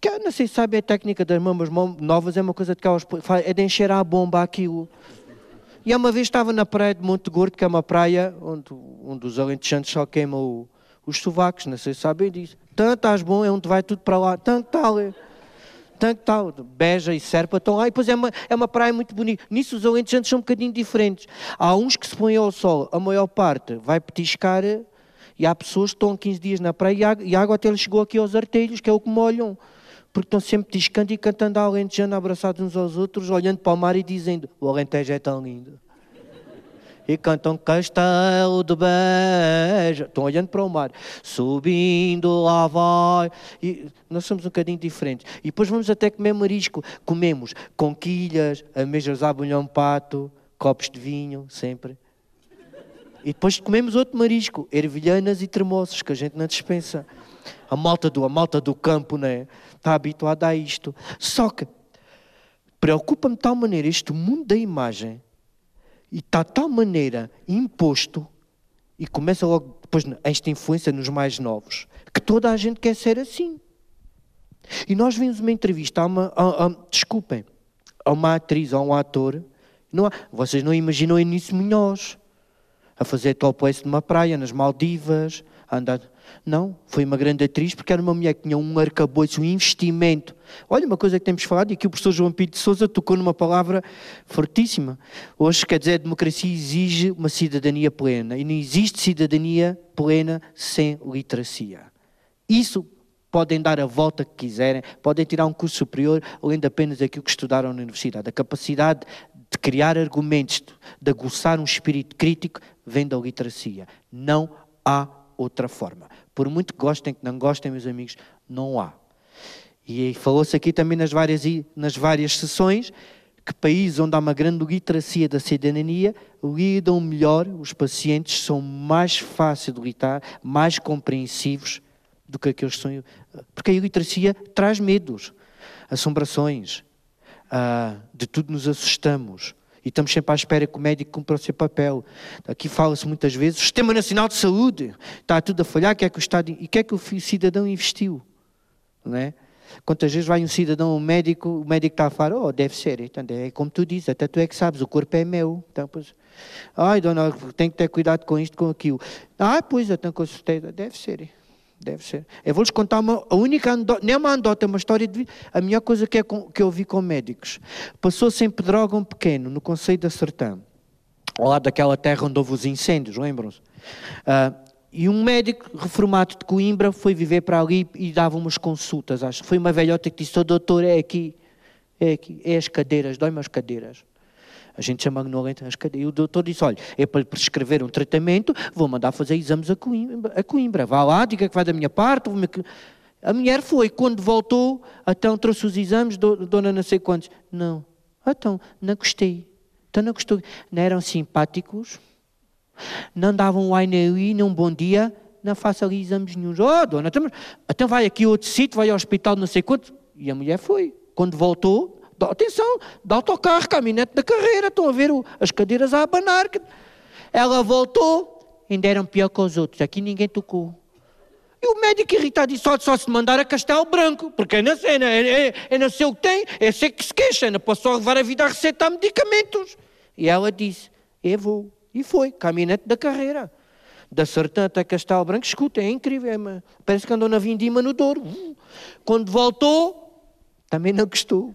Que, não sei se sabe a técnica das mamas novas, é uma coisa de que elas é de encher a bomba aquilo. E uma vez estava na praia de Monte Gordo, que é uma praia onde um dos alentejantes só queima o, os sovacos, não sei se sabem disso. Tanto estás bom, é onde vai tudo para lá. Tanto tal, é. Tanto tal. Beja e Serpa estão lá. E depois é uma, é uma praia muito bonita. Nisso os alentejantes são um bocadinho diferentes. Há uns que se põem ao sol, a maior parte vai petiscar. E há pessoas que estão 15 dias na praia e a, água até lhes chegou aqui aos artelhos, que é o que molham. Porque estão sempre tiscando e cantando a alentejano, abraçados uns aos outros, olhando para o mar e dizendo: O Alentejo é tão lindo e cantam Castelo de Beja. Estão olhando para o mar. Subindo lá vai. E nós somos um bocadinho diferentes. E depois vamos até comer marisco. Comemos conquilhas, ameijas à bolhão pato, copos de vinho, sempre. E depois comemos outro marisco, ervilhanas e tremoços, que a gente não dispensa. A malta do, a malta do campo, né? Está habituada a isto. Só que preocupa-me de tal maneira este mundo da imagem e está de tal maneira imposto, e começa logo depois esta influência nos mais novos, que toda a gente quer ser assim. E nós vimos uma entrevista a uma, a, a, desculpem, a uma atriz, a um ator, não há, vocês não imaginam Início Munhoz a fazer topless numa praia, nas Maldivas, a andar não, foi uma grande atriz porque era uma mulher que tinha um arcabouço, um investimento. Olha, uma coisa que temos falado, e aqui o professor João Pinto de Souza tocou numa palavra fortíssima. Hoje, quer dizer, a democracia exige uma cidadania plena. E não existe cidadania plena sem literacia. Isso podem dar a volta que quiserem, podem tirar um curso superior, além de apenas aquilo que estudaram na universidade. A capacidade de criar argumentos, de aguçar um espírito crítico, vem da literacia. Não há outra forma. Por muito que gostem, que não gostem, meus amigos, não há. E falou-se aqui também nas várias, nas várias sessões que países onde há uma grande literacia da cidadania lidam melhor, os pacientes são mais fáceis de lidar, mais compreensivos do que aqueles que são. Porque a iliteracia traz medos, assombrações, ah, de tudo nos assustamos. E estamos sempre à espera que o médico cumpra o seu papel. Aqui fala-se muitas vezes, o Sistema Nacional de Saúde está tudo a falhar, que é que o Estado... E que é que o cidadão investiu? Não é? Quantas vezes vai um cidadão, um médico, o médico está a falar, oh, deve ser, então, é como tu dizes, até tu é que sabes, o corpo é meu. Então, pois, ai, dona, tem que ter cuidado com isto, com aquilo. Ah, pois, então, com certeza, deve ser. Deve ser. Eu vou-lhes contar uma, a única anedota, nem uma anedota, é uma história de vida. A melhor coisa que, é com, que eu vi com médicos. Passou sempre Pedrógão Pequeno, no Conselho da Sertã, ao lado daquela terra onde houve os incêndios, lembram-se? Uh, e um médico reformado de Coimbra foi viver para ali e dava umas consultas. Acho foi uma velhota que disse: oh, doutor, é aqui, é aqui, é as cadeiras, dói-me as cadeiras. A gente chama ignorante as cadeiras. E o doutor disse: olha, é para lhe prescrever um tratamento, vou mandar fazer exames a Coimbra. A Coimbra. Vá lá, diga que vai da minha parte. A mulher foi, quando voltou, então trouxe os exames, dona não sei quantos. Não. Então, não gostei. Então não gostou. Não eram simpáticos não davam um ai nem um bom dia, não faça ali exames nenhum. Oh, dona, então, então vai aqui a outro sítio, vai ao hospital, não sei quanto. E a mulher foi. Quando voltou, atenção, dá autocarro, caminhonete da carreira, estão a ver as cadeiras a abanar. Ela voltou, ainda eram pior que os outros, aqui ninguém tocou. E o médico irritado disse, só, só se mandar a Castelo Branco, porque na cena, é, é, é não sei o que tem, é ser que se queixa, não posso só levar a vida a receitar medicamentos. E ela disse, eu vou. E foi, caminhonete da carreira. Da Sertã até Castelo Branco, escuta, é incrível. É, parece que andou na Vindima no Douro. Quando voltou, também não gostou.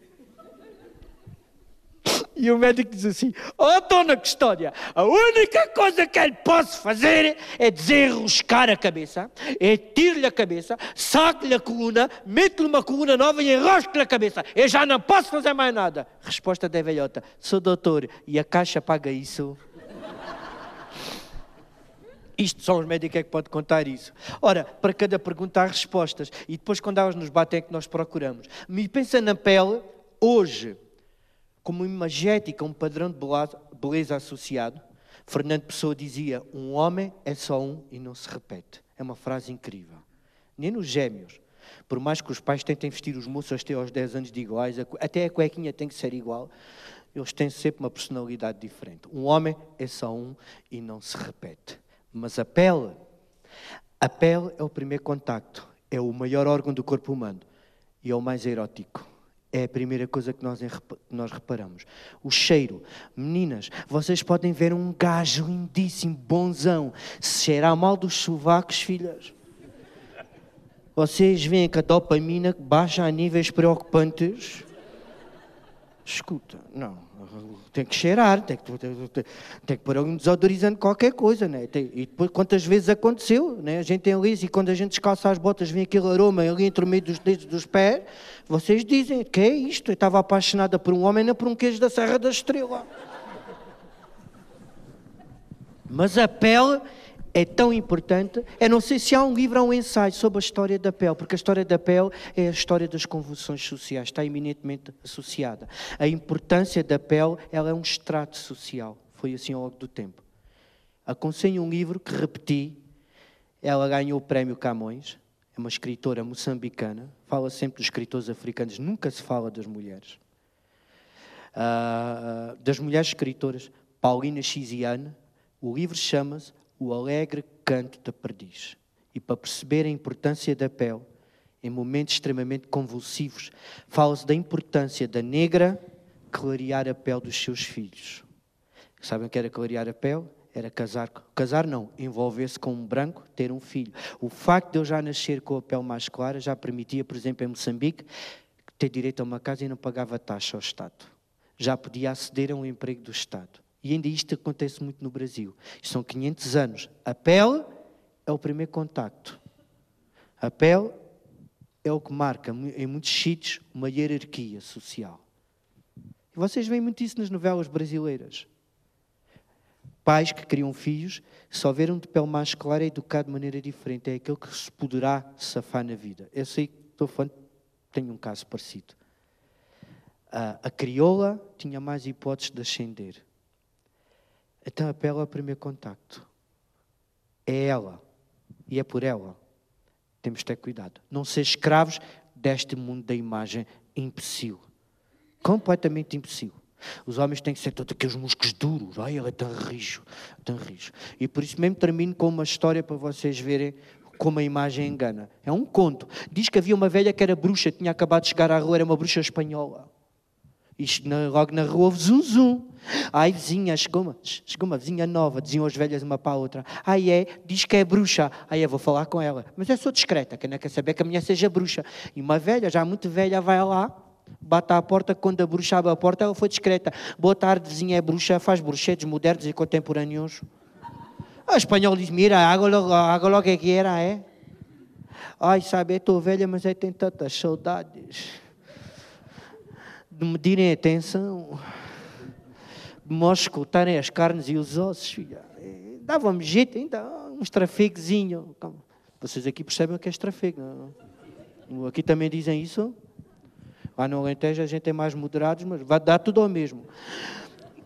E o médico diz assim: Oh, dona Custódia, a única coisa que ele posso fazer é desenroscar a cabeça, é tirar-lhe a cabeça, saco-lhe a coluna, mete-lhe uma coluna nova e enrosco-lhe a cabeça. Eu já não posso fazer mais nada. Resposta da velhota: Sou doutor e a caixa paga isso. Isto só os médicos é que pode contar isso. Ora, para cada pergunta há respostas. E depois, quando elas nos batem, é que nós procuramos. Me pensa na pele, hoje, como imagética, um padrão de beleza associado. Fernando Pessoa dizia: Um homem é só um e não se repete. É uma frase incrível. Nem nos gêmeos. Por mais que os pais tentem vestir os moços até aos 10 anos de iguais, até a cuequinha tem que ser igual, eles têm sempre uma personalidade diferente. Um homem é só um e não se repete. Mas a pele, a pele é o primeiro contacto, é o maior órgão do corpo humano e é o mais erótico. É a primeira coisa que nós, nós reparamos. O cheiro. Meninas, vocês podem ver um gajo lindíssimo, bonzão. Se cheirar mal dos sovacos, filhas. Vocês veem que a dopamina baixa a níveis preocupantes. Escuta, não tem que cheirar, tem que, tem, tem, que pôr um desodorizante qualquer coisa, né? Tem, e depois quantas vezes aconteceu, né? A gente tem ali, e quando a gente descalça as botas, vem aquele aroma ali entre o meio dos dedos dos pés, vocês dizem, que é isto? Eu estava apaixonada por um homem, não por um queijo da Serra da Estrela. Mas a pele é tão importante. É não sei se há um livro ou um ensaio sobre a história da pele, porque a história da pele é a história das convulsões sociais, está eminentemente associada. A importância da pele, ela é um extrato social. Foi assim ao longo do tempo. Aconselho um livro que repeti. Ela ganhou o prémio Camões. É uma escritora moçambicana. Fala sempre dos escritores africanos. Nunca se fala das mulheres. Uh, das mulheres escritoras. Paulina Xiziane. O livro chama-se o alegre canto da perdiz. E para perceber a importância da pele, em momentos extremamente convulsivos, fala-se da importância da negra clarear a pele dos seus filhos. Sabem o que era clarear a pele? Era casar, casar não, envolver-se com um branco, ter um filho. O facto de eu já nascer com a pele mais clara já permitia, por exemplo, em Moçambique, ter direito a uma casa e não pagava taxa ao Estado. Já podia aceder a um emprego do Estado. E ainda isto acontece muito no Brasil. São 500 anos. A pele é o primeiro contacto. A pele é o que marca, em muitos sítios, uma hierarquia social. E vocês veem muito isso nas novelas brasileiras. Pais que criam filhos, só ver um de pele mais clara é educado de maneira diferente. É aquele que se poderá safar na vida. Eu sei que estou falando, tenho um caso parecido. a crioula tinha mais hipóteses de ascender. Então apela ao primeiro contacto. É ela. E é por ela. Temos de ter cuidado. Não ser escravos deste mundo da imagem imbecil. Completamente imbecil. Os homens têm que ser todos aqueles músculos duros. Ai, ele é tão rijo, tão rijo. E por isso mesmo termino com uma história para vocês verem como a imagem engana. É um conto. Diz que havia uma velha que era bruxa, tinha acabado de chegar à rua, era uma bruxa espanhola. Logo na rua zum zum. Ai, vizinha, chegou uma, chegou uma vizinha nova, diziam as velhas uma para a outra. Ai, é, diz que é bruxa. Ai, eu vou falar com ela. Mas eu sou discreta, que não quer saber que a minha seja bruxa. E uma velha, já muito velha, vai lá, bate à porta. Quando a bruxa abre a porta, ela foi discreta. Boa tarde, vizinha é bruxa, faz bruxetes modernos e contemporâneos. O espanhol diz: Mira, água logo é que era, é? Ai, sabe, estou velha, mas aí tem tantas saudades de medirem atenção, de me escutarem as carnes e os ossos. Filha. Dava-me jeito ainda, uns trafegozinhos. Vocês aqui percebem o que é trafego. Não? Aqui também dizem isso. Lá no Alentejo a gente é mais moderados, mas vai dar tudo ao mesmo.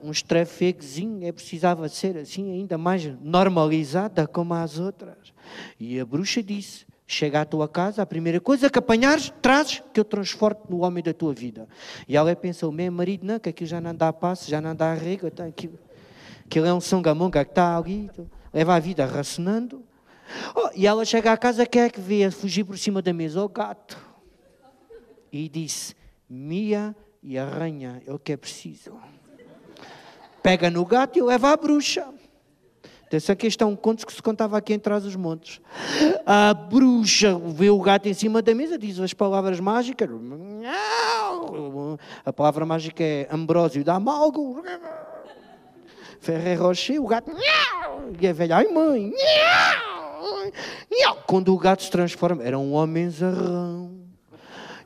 Uns trafegozinhos, é precisava ser assim, ainda mais normalizada como as outras. E a bruxa disse: chega à tua casa, a primeira coisa que apanhares, trazes, que eu transformo no homem da tua vida. E ela pensa, o meu marido, não, que aquilo já não dá passo, já não dá rega, tá, aquilo, aquilo é um songamonga que está ali, então, leva a vida racionando. Oh, e ela chega à casa, quem é que vê fugir por cima da mesa? O gato. E disse, Mia e arranha, é o que é preciso. Pega no gato e leva à bruxa. Atenção que este é um conto que se contava aqui em trás dos montes. A bruxa vê o gato em cima da mesa, diz as palavras mágicas. A palavra mágica é Ambrósio da Amalgo. Ferrer Rocher, o gato. E a velha, ai mãe. Quando o gato se transforma, era um homem zarrão.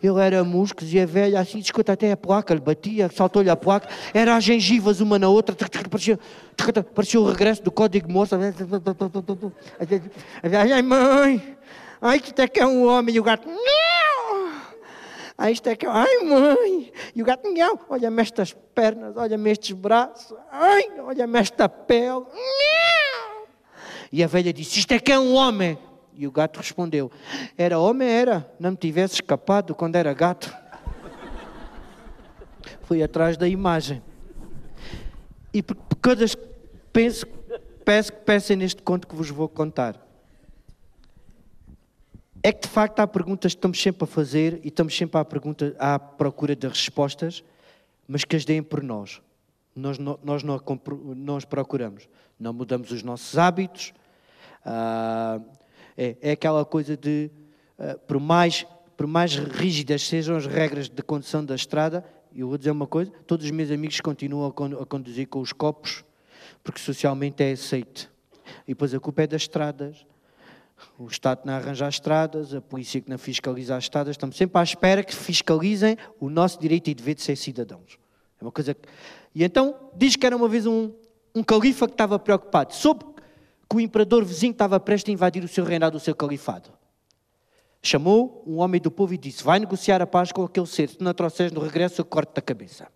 Ele era muscos e a velha assim, escuta até a placa, lhe batia, saltou-lhe a placa, era as gengivas uma na outra, parecia, parecia o regresso do código morse. Ai, mãe, ai, isto é que é um homem, e o gato, Ai, isto é que, ai, mãe, e o gato, não, olha-me estas pernas, olha-me estes braços, ai, olha-me esta pele, E a velha disse, isto é que é um homem. E o gato respondeu: Era homem, era, não me tivesse escapado quando era gato. Fui atrás da imagem. E por cada penso, peço que pensem neste conto que vos vou contar. É que de facto há perguntas que estamos sempre a fazer e estamos sempre à, pergunta, à procura de respostas, mas que as deem por nós. Nós nós não, nós procuramos. Não mudamos os nossos hábitos, uh, é, é aquela coisa de, uh, por, mais, por mais rígidas sejam as regras de condução da estrada, eu vou dizer uma coisa: todos os meus amigos continuam a, a conduzir com os copos, porque socialmente é aceito. E depois a culpa é das estradas. O Estado não arranja as estradas, a polícia que não fiscaliza as estradas. Estamos sempre à espera que fiscalizem o nosso direito e dever de ser cidadãos. É uma coisa que... E então, diz que era uma vez um, um califa que estava preocupado. Soube que o imperador vizinho estava prestes a invadir o seu reinado, o seu califado. Chamou um homem do povo e disse: Vai negociar a paz com aquele ser, se não trouxeres no regresso, eu corto da cabeça.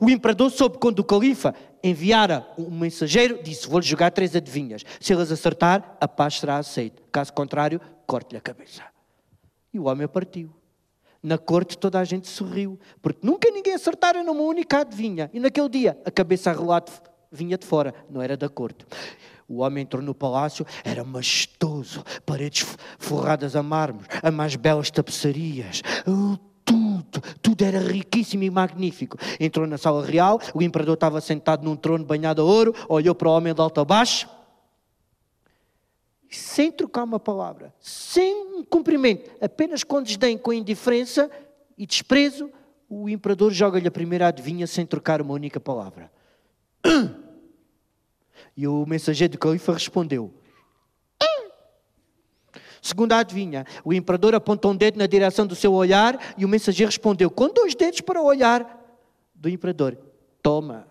O imperador soube quando o califa enviara um mensageiro, disse: Vou-lhe jogar três adivinhas. Se elas acertar, a paz será aceita. Caso contrário, corte-lhe a cabeça. E o homem partiu. Na corte toda a gente sorriu, porque nunca ninguém acertara numa única adivinha. E naquele dia a cabeça a relato vinha de fora, não era da corte. O homem entrou no palácio, era majestoso, paredes forradas a mármore, as mais belas tapeçarias, uh, tudo, tudo era riquíssimo e magnífico. Entrou na sala real, o imperador estava sentado num trono banhado a ouro, olhou para o homem de alto a baixo, sem trocar uma palavra, sem um cumprimento, apenas com desdém, com indiferença e desprezo, o imperador joga-lhe a primeira adivinha sem trocar uma única palavra. [CLEARS THROAT] E o mensageiro do califa respondeu: Se Segunda adivinha. O imperador apontou um dedo na direção do seu olhar e o mensageiro respondeu com dois dedos para o olhar do imperador. Toma.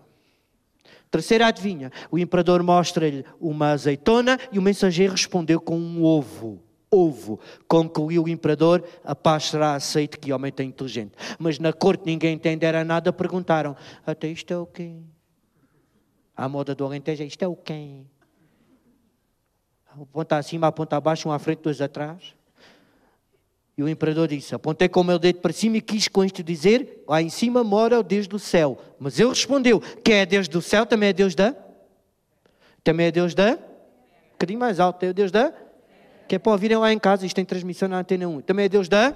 Terceira adivinha. O imperador mostra-lhe uma azeitona e o mensageiro respondeu com um ovo. Ovo. Concluiu o imperador, a paz será aceita, que homem tão inteligente. Mas na corte ninguém entendera nada, perguntaram, até isto é o quê? A moda do Alentejo, isto é o quê? Aponta acima, aponta abaixo, um à frente, dois atrás. E o imperador disse: Apontei com o meu dedo para cima e quis com isto dizer: Lá em cima mora o Deus do céu. Mas ele respondeu: Quem é Deus do céu também é Deus da? Também é Deus da? Um bocadinho mais alto, é o Deus da? Que é para ouvirem lá em casa, isto tem transmissão na antena 1. Também é Deus da?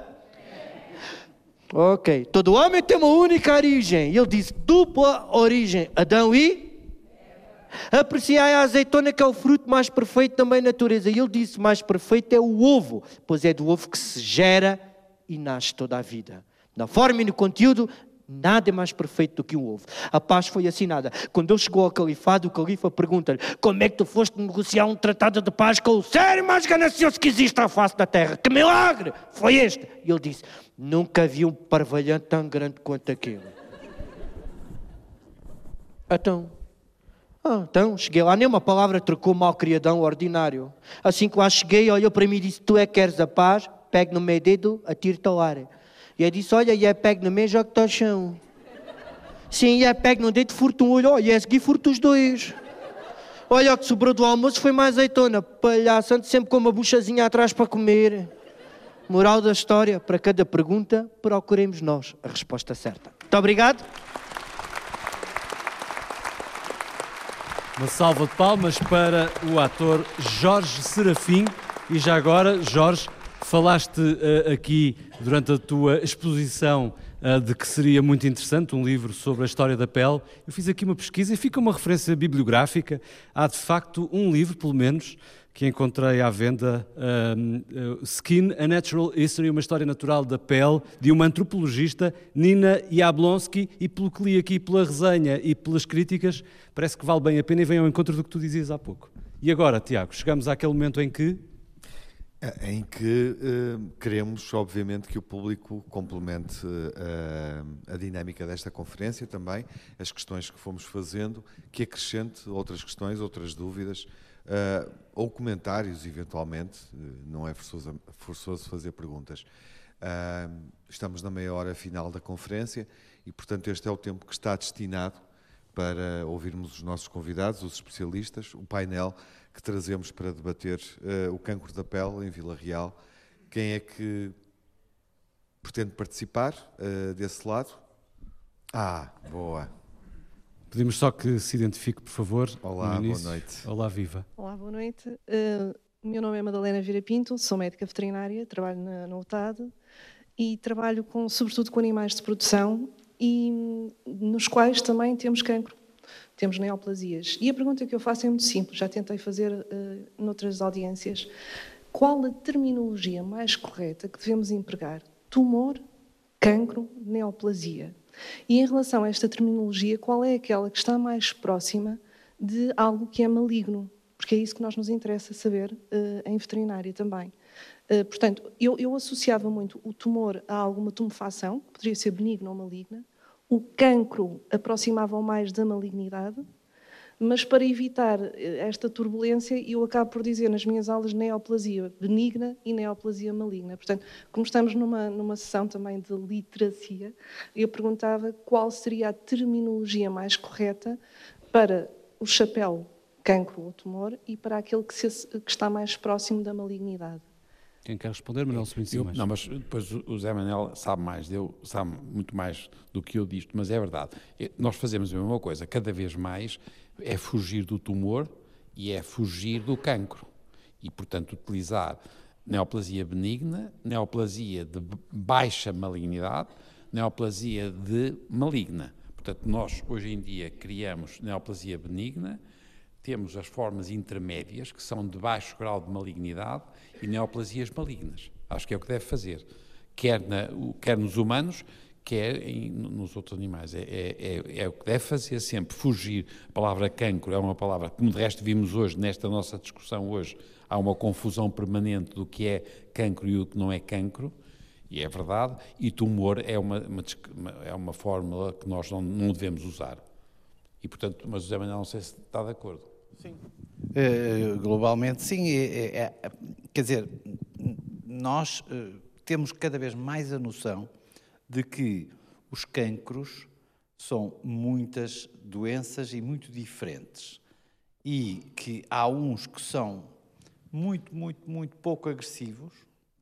Ok. Todo homem tem uma única origem. E ele disse: dupla origem. Adão e Apreciai a azeitona, que é o fruto mais perfeito da natureza. E ele disse: mais perfeito é o ovo, pois é do ovo que se gera e nasce toda a vida. Na forma e no conteúdo, nada é mais perfeito do que um ovo. A paz foi assinada. Quando ele chegou ao califado, o califa pergunta-lhe: Como é que tu foste negociar um tratado de paz com o sério mais ganancioso que existe à face da terra? Que milagre foi este! E ele disse: Nunca vi um parvalhante tão grande quanto aquele. Então, ah, então, cheguei lá, nem uma palavra trocou mal criadão ordinário. Assim que lá cheguei, olhou para mim e disse: Tu é que queres a paz? Pegue no meu dedo, atire-te ao ar. E eu disse: Olha, e é pegue no meu, joga-te ao chão. Sim, e é pegue no dedo, furto um olho. Olha, é seguir, furto os dois. Olha, o que sobrou do almoço foi mais azeitona. Palhaço, ando sempre com uma buchazinha atrás para comer. Moral da história: para cada pergunta, procuremos nós a resposta certa. Muito obrigado. Uma salva de palmas para o ator Jorge Serafim. E já agora, Jorge, falaste uh, aqui durante a tua exposição uh, de que seria muito interessante um livro sobre a história da pele. Eu fiz aqui uma pesquisa e fica uma referência bibliográfica. Há de facto um livro, pelo menos, que encontrei à venda, uh, Skin, A Natural History, uma história natural da pele, de uma antropologista, Nina Jablonski, e pelo que li aqui pela resenha e pelas críticas, parece que vale bem a pena e vem ao encontro do que tu dizias há pouco. E agora, Tiago, chegamos àquele momento em que... É, em que uh, queremos, obviamente, que o público complemente uh, a dinâmica desta conferência também, as questões que fomos fazendo, que acrescente outras questões, outras dúvidas, uh, ou comentários, eventualmente, uh, não é forçoso, forçoso fazer perguntas. Uh, estamos na meia hora final da conferência e, portanto, este é o tempo que está destinado para ouvirmos os nossos convidados, os especialistas, o painel que trazemos para debater o cancro da pele em Vila Real. Quem é que pretende participar desse lado? Ah, boa. Pedimos só que se identifique, por favor. Olá, boa noite. Olá, viva. Olá, boa noite. Uh, meu nome é Madalena Vira Pinto, sou médica veterinária, trabalho na, na UTAD e trabalho com, sobretudo com animais de produção e nos quais também temos cancro, temos neoplasias. E a pergunta que eu faço é muito simples, já tentei fazer uh, noutras audiências. Qual a terminologia mais correta que devemos empregar? Tumor, cancro, neoplasia? E em relação a esta terminologia, qual é aquela que está mais próxima de algo que é maligno? Porque é isso que nós nos interessa saber uh, em veterinária também. Uh, portanto, eu, eu, associava muito o tumor a alguma tumefação, que poderia ser benigna ou maligna. O cancro aproximava mais da malignidade mas para evitar eh, esta turbulência, eu acabo por dizer nas minhas aulas neoplasia benigna e neoplasia maligna. Portanto, como estamos numa, numa sessão também de literacia, eu perguntava qual seria a terminologia mais correta para o chapéu cancro ou tumor e para aquele que, se, que está mais próximo da malignidade. Quem quer responder, Manuel Sobrinho Não, mas depois o Zé Manuel sabe mais, eu, sabe muito mais do que eu disto, mas é verdade. Nós fazemos a mesma coisa, cada vez mais é fugir do tumor e é fugir do cancro. E, portanto, utilizar neoplasia benigna, neoplasia de baixa malignidade, neoplasia de maligna. Portanto, nós hoje em dia criamos neoplasia benigna, temos as formas intermédias, que são de baixo grau de malignidade, e neoplasias malignas. Acho que é o que deve fazer, quer, na, quer nos humanos, quer em, nos outros animais. É, é, é, é, o que deve fazer sempre, fugir. A palavra cancro é uma palavra, como de resto vimos hoje, nesta nossa discussão hoje, há uma confusão permanente do que é cancro e o que não é cancro, e é verdade, e tumor é uma, uma é uma fórmula que nós não, não devemos usar. E, portanto, mas o José Manuel não sei se está de acordo. Sim. Uh, globalmente, sim. É, é, é, quer dizer, nós uh, temos cada vez mais a noção de que os cancros são muitas doenças e muito diferentes. E que há uns que são muito, muito, muito pouco agressivos.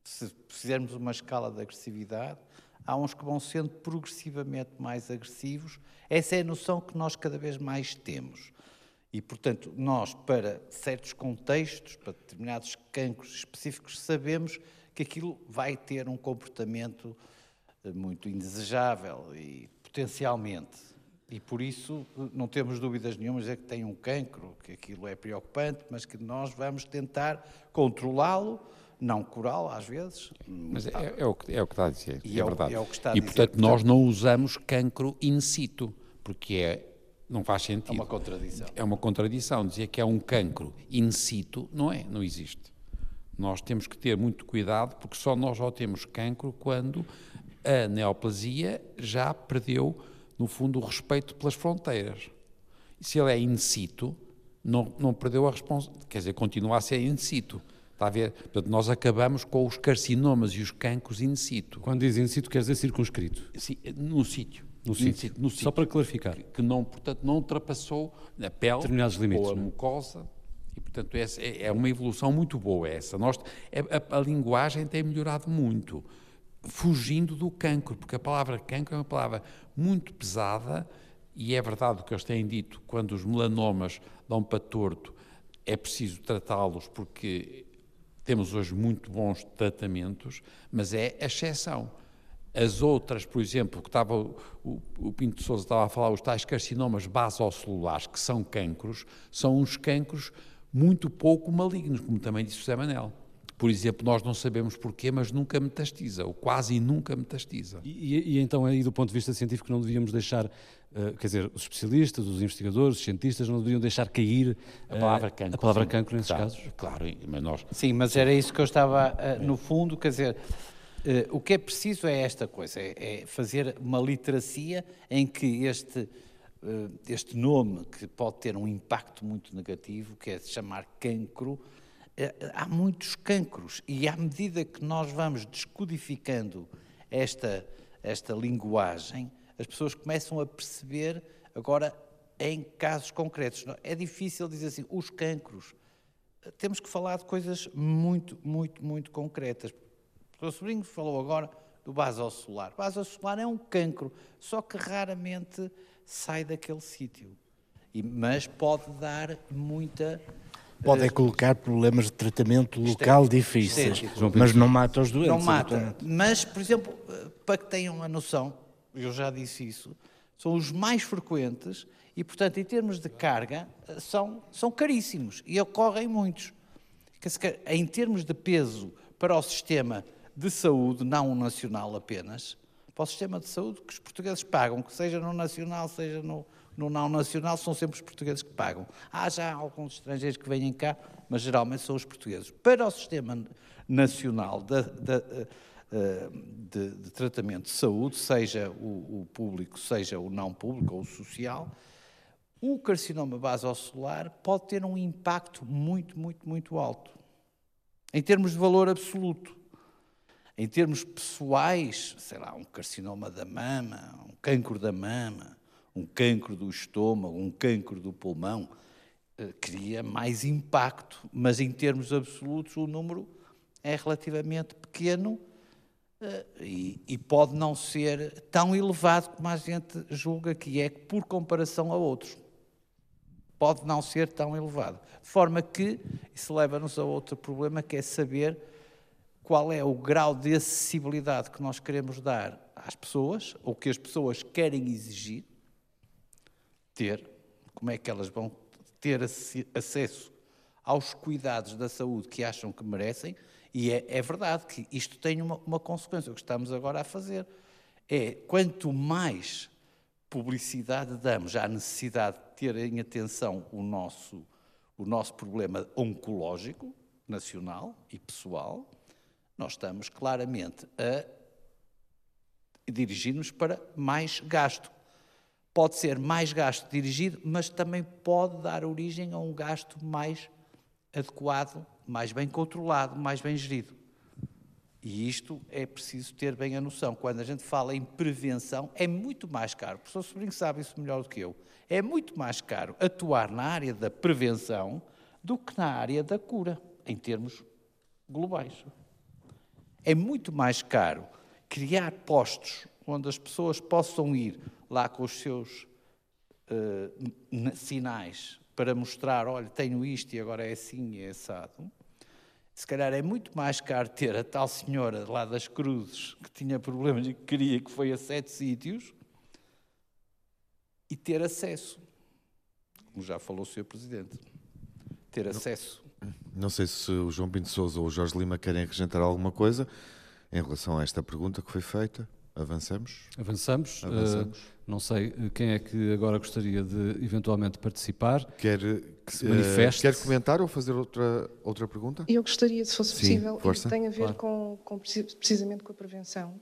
Se fizermos uma escala de agressividade, há uns que vão sendo progressivamente mais agressivos. Essa é a noção que nós cada vez mais temos. E, portanto, nós, para certos contextos, para determinados cancros específicos, sabemos que aquilo vai ter um comportamento muito indesejável e potencialmente. E por isso não temos dúvidas nenhumas é que tem um cancro, que aquilo é preocupante, mas que nós vamos tentar controlá-lo, não curá-lo às vezes. Mas é, é, o que, é o que está a dizer, e é, é verdade. É o que está a e dizer. portanto nós não usamos cancro in situ, porque é não faz sentido. É uma contradição. É uma contradição. Dizer que é um cancro in situ, não é, não existe. Nós temos que ter muito cuidado, porque só nós só temos cancro quando a neoplasia já perdeu no fundo, o respeito pelas fronteiras. E se ele é in situ, não, não perdeu a responsabilidade, quer dizer, continua a ser in situ. Está a ver? Portanto, nós acabamos com os carcinomas e os cancros in situ. Quando diz in situ, quer dizer circunscrito? Sim, no sítio. No sítio. no sítio. Só para clarificar. Que, que, não, portanto, não ultrapassou a pele Determinados limites, ou a não? É? mucosa. E, portanto, essa é, é uma evolução muito boa essa. Nós, é, a, a linguagem tem melhorado muito fugindo do cancro, porque a palavra cancro é uma palavra muito pesada e é verdade o que eles têm dito, quando os melanomas dão para torto, é preciso tratá-los porque temos hoje muito bons tratamentos, mas é a exceção. As outras, por exemplo, que estava o, o Pinto de Souza estava a falar, os tais carcinomas basocelulares, que são cancros, são uns cancros muito pouco malignos, como também disse José Manel. Por exemplo, nós não sabemos porquê, mas nunca metastiza, ou quase nunca metastiza. E, e, então, aí do ponto de vista científico, não devíamos deixar, uh, quer dizer, os especialistas, os investigadores, os cientistas, não deveriam deixar cair a palavra cancro, a palavra cancro nesses claro, casos? Claro, mas nós... Sim, mas era isso que eu estava, uh, no fundo, quer dizer, uh, o que é preciso é esta coisa, é, é fazer uma literacia em que este este nome, que pode ter um impacto muito negativo, que é chamar cancro, há muitos cancros e à medida que nós vamos descodificando esta, esta linguagem, as pessoas começam a perceber agora em casos concretos. É difícil dizer assim, os cancros. Temos que falar de coisas muito, muito, muito concretas. O seu sobrinho falou agora do basocelular. O basocelular é um cancro, só que raramente sai daquele sítio. Mas pode dar muita Pode é colocar problemas de tratamento local difíceis, mas não mata os doentes. Não mata. Mas, por exemplo, para que tenham a noção, eu já disse isso, são os mais frequentes e, portanto, em termos de carga, são, são caríssimos e ocorrem muitos. Em termos de peso para o sistema de saúde, não o nacional apenas, para o sistema de saúde que os portugueses pagam, que seja no nacional, seja no, no não nacional são sempre os portugueses que pagam. Há já alguns estrangeiros que vêm cá, mas geralmente são os portugueses. Para o sistema nacional de, de, eh, de, de tratamento de saúde, seja o, o, público, seja o não público ou o social, o carcinoma basocelular pode ter um impacto muito, muito, muito alto. Em termos de valor absoluto. Em termos pessoais, sei lá, um carcinoma da mama, um cancro da mama, um cancro do estômago, um cancro do pulmão, eh, cria mais impacto, mas em termos absolutos o número é relativamente pequeno eh, e, pode não ser tão elevado como a gente julga que é por comparação a outros. Pode não ser tão elevado. De forma que isso leva-nos a outro problema, que é saber qual é o grau de acessibilidade que nós queremos dar às pessoas, ou que as pessoas querem exigir, ter, como é que elas vão ter acesso aos cuidados da saúde que acham que merecem, e é, é verdade que isto tem uma, uma, consequência. O que estamos agora a fazer é quanto mais publicidade damos à necessidade de ter em atenção o nosso, o nosso problema oncológico, nacional e pessoal, nós estamos claramente a dirigir-nos para mais gasto. Pode ser mais gasto dirigido, mas também pode dar origem a um gasto mais adequado, mais bem controlado, mais bem gerido. E isto é preciso ter bem a noção. Quando a gente fala em prevenção, é muito mais caro. O professor Sobrinho sabe isso melhor do que eu. É muito mais caro atuar na área da prevenção do que na área da cura, em termos globais. É muito mais caro criar postos onde as pessoas possam ir lá com os seus uh, sinais para mostrar, olha, tenho isto e agora é assim e é assado. Se calhar é muito mais caro ter a tal senhora lá das cruzes que tinha problemas e que queria que foi a sete sítios e ter acesso, como já falou o Sr. Presidente, ter acesso. Não sei se o João Pinto Souza ou o Jorge Lima querem acrescentar alguma coisa em relação a esta pergunta que foi feita. Avançamos? Avançamos. Avançamos. Uh, não sei eh, quem é que agora gostaria de eventualmente participar. Quer que se manifeste. Uh, quer comentar ou fazer outra, outra pergunta? Eu gostaria, se fosse Sim, possível, força. tem a ver claro. com, com, precisamente com a prevenção.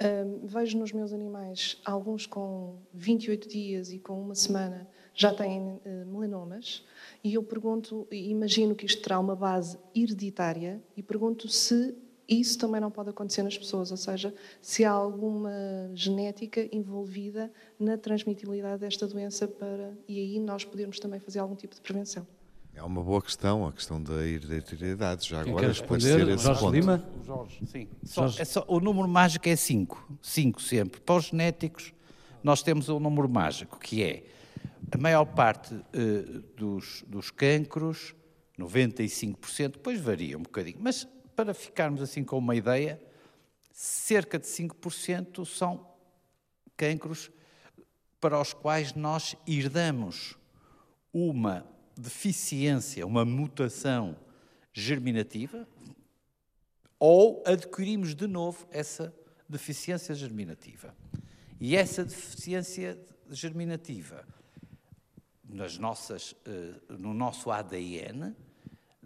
Uh, vejo nos meus animais, alguns com 28 dias e com uma semana já têm melanomas, e eu pergunto, imagino que isto terá uma base hereditária, e pergunto se isso também não pode acontecer nas pessoas, ou seja, se há alguma genética envolvida na transmitibilidade desta doença para e aí nós podermos também fazer algum tipo de prevenção. É uma boa questão, a questão da hereditariedade. Já Quem agora esclarecer esse Jorge ponto. Lima? O Jorge, sim. Só, É só, o número mágico é 5. 5 sempre. Para os genéticos, nós temos o um número mágico, que é a maior parte uh, dos, dos cancros, 95%, depois varia um bocadinho, mas para ficarmos assim com uma ideia, cerca de 5% são cancros para os quais nós herdamos uma deficiência, uma mutação germinativa, ou adquirimos de novo essa deficiência germinativa. E essa deficiência germinativa, nas nossas, eh, no nosso ADN,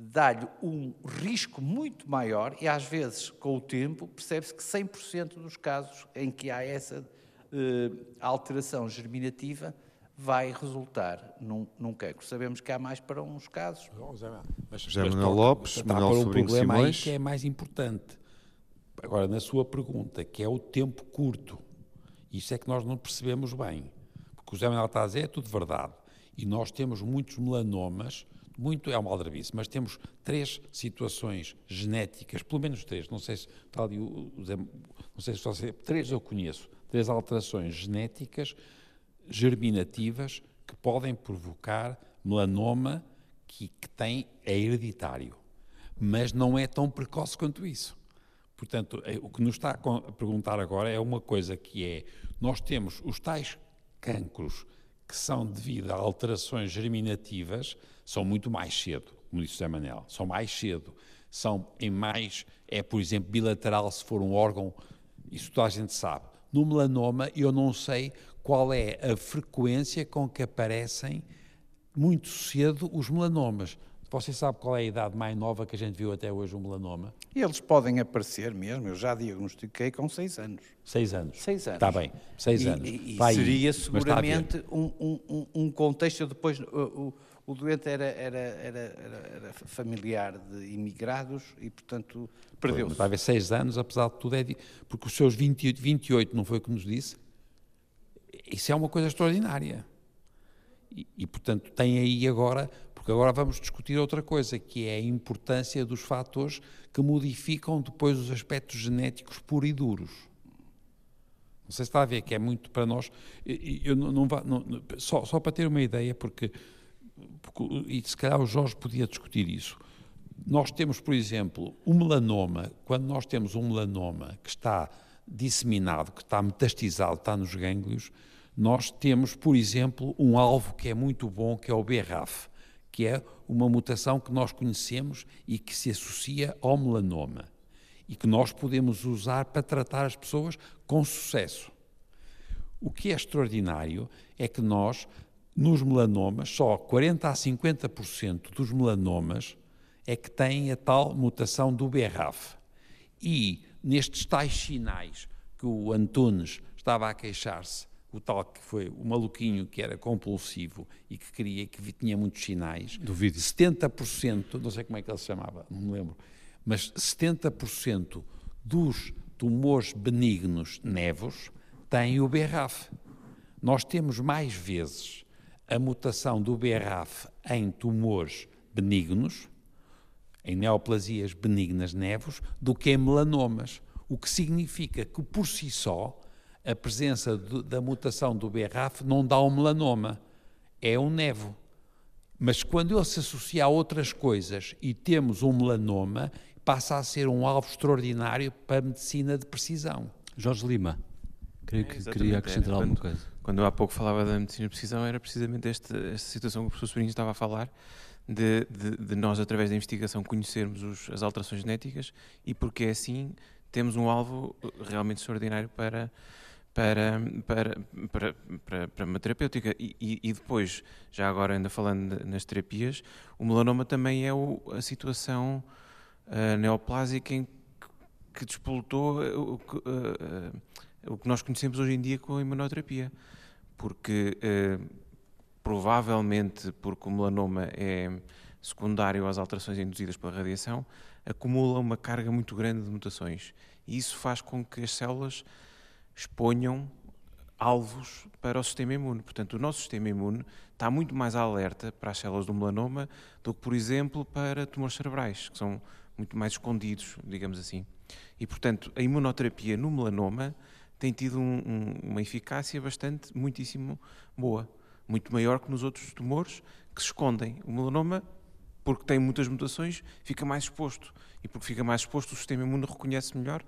dá-lhe um risco muito maior e, às vezes, com o tempo, percebe-se que 100% dos casos em que há essa eh, alteração germinativa vai resultar num, num cancro. Sabemos que há mais para uns casos. Mas, José Manuel Lopes, está Manuel para um problema Simões. aí que é mais importante. Agora, na sua pergunta, que é o tempo curto, isso é que nós não percebemos bem. Porque o José Manuel está a dizer é tudo verdade. E nós temos muitos melanomas muito é uma aldrabice, mas temos três situações genéticas, pelo menos três, não sei se está ali não sei se você, três eu conheço, três alterações genéticas germinativas que podem provocar melanoma que, que tem, é hereditário, mas não é tão precoce quanto isso. Portanto, é, o que nos está a perguntar agora é uma coisa que é, nós temos os tais cancros que são devido a alterações germinativas, são muito mais cedo, como disse José Manel, são mais cedo, são em mais, é por exemplo bilateral se for um órgão, isso toda a gente sabe. No melanoma eu não sei qual é a frequência com que aparecem muito cedo os melanomas. Você sabe qual é a idade mais nova que a gente viu até hoje um melanoma? Eles podem aparecer mesmo, eu já diagnostiquei com seis anos. Seis anos? Seis anos. Está bem, seis anos. E, e seria seguramente um, um, um, contexto, depois o, o doente era, era, era, era, familiar de imigrados e, portanto, perdeu-se. Vai haver seis anos, apesar de tudo, é de, porque os seus 28, 28, não foi o que nos disse? Isso é uma coisa extraordinária. E, e, portanto, tem aí agora, porque agora vamos discutir outra coisa, que é a importância dos fatores que modificam depois os aspectos genéticos puros e duros. Não sei se está a ver que é muito para nós. Eu não, não, não só, só para ter uma ideia, porque e se calhar o Jorge podia discutir isso. Nós temos, por exemplo, o melanoma, quando nós temos um melanoma que está disseminado, que está metastizado, está nos gânglios, nós temos, por exemplo, um alvo que é muito bom, que é o BRAF, que é uma mutação que nós conhecemos e que se associa ao melanoma. e que nós podemos usar para tratar as pessoas com sucesso. O que é extraordinário é que nós, nos melanomas, só 40 a 50% dos melanomas é que têm a tal mutação do BRAF. E nestes tais sinais que o Antunes estava a queixar-se, o tal que foi o maluquinho que era compulsivo e que queria que tinha muitos sinais, Duvido. 70%, não sei como é que ele se chamava, não me lembro, mas 70% dos tumores benignos nevos têm o BRAF. Nós temos mais vezes a mutação do BRAF em tumores benignos, em neoplasias benignas nevos, do que em melanomas, o que significa que por si só a presença de, da mutação do BRAF não dá um melanoma, é um nevo. Mas quando ele se associa a outras coisas e temos um melanoma, passa a ser um alvo extraordinário para a medicina de precisão. Jorge Lima, creio que É, queria exatamente, acrescentar é. alguma Quando- coisa. Quando eu há pouco falava da medicina de precisão, era precisamente esta, esta situação que o professor Sobrinho estava a falar, de, de- de nós, através da investigação, conhecermos os- as alterações genéticas e porque é assim temos um alvo eh, realmente extraordinário para, para, para, para, para, para uma terapêutica. E, e- e depois, já agora ainda falando nas terapias, o melanoma também é o- a situação eh, neoplásica em que, que despoltou eh, o, que, eh, o que nós conhecemos hoje em dia com a imunoterapia. Porque eh, provavelmente porque o melanoma é secundário às alterações induzidas pela radiação, acumula uma carga muito grande de mutações. E isso faz com que as células exponham alvos para o sistema imune. Portanto, o nosso sistema imune está muito mais alerta para as células do melanoma do que, por exemplo, para tumores cerebrais, que são muito mais escondidos, digamos assim. E, portanto, a imunoterapia no melanoma tem tido um- um- uma eficácia bastante, muitíssimo boa. Muito maior que nos outros tumores que se escondem. O melanoma, porque tem muitas mutações, fica mais exposto. E porque fica mais exposto, o sistema imune reconhece melhor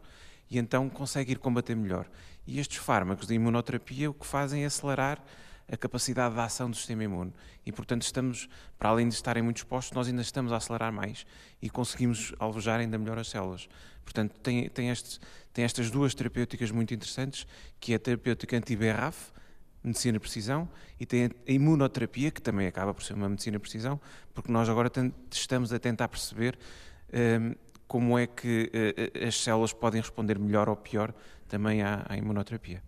e então consegue ir combater melhor. E estes fármacos de imunoterapia o que fazem é acelerar a capacidade de ação do sistema imune. E, portanto, estamos, para além de estarem muito expostos, nós ainda estamos a acelerar mais e conseguimos alvejar ainda melhor as células. Portanto, tem, tem, estes, tem estas duas terapêuticas muito interessantes, que é a terapêutica anti-BRAF, medicina precisão, e tem a imunoterapia, que também acaba por ser uma medicina precisão, porque nós agora estamos a tentar perceber hum, como é que eh, as células podem responder melhor ou pior também à, à imunoterapia.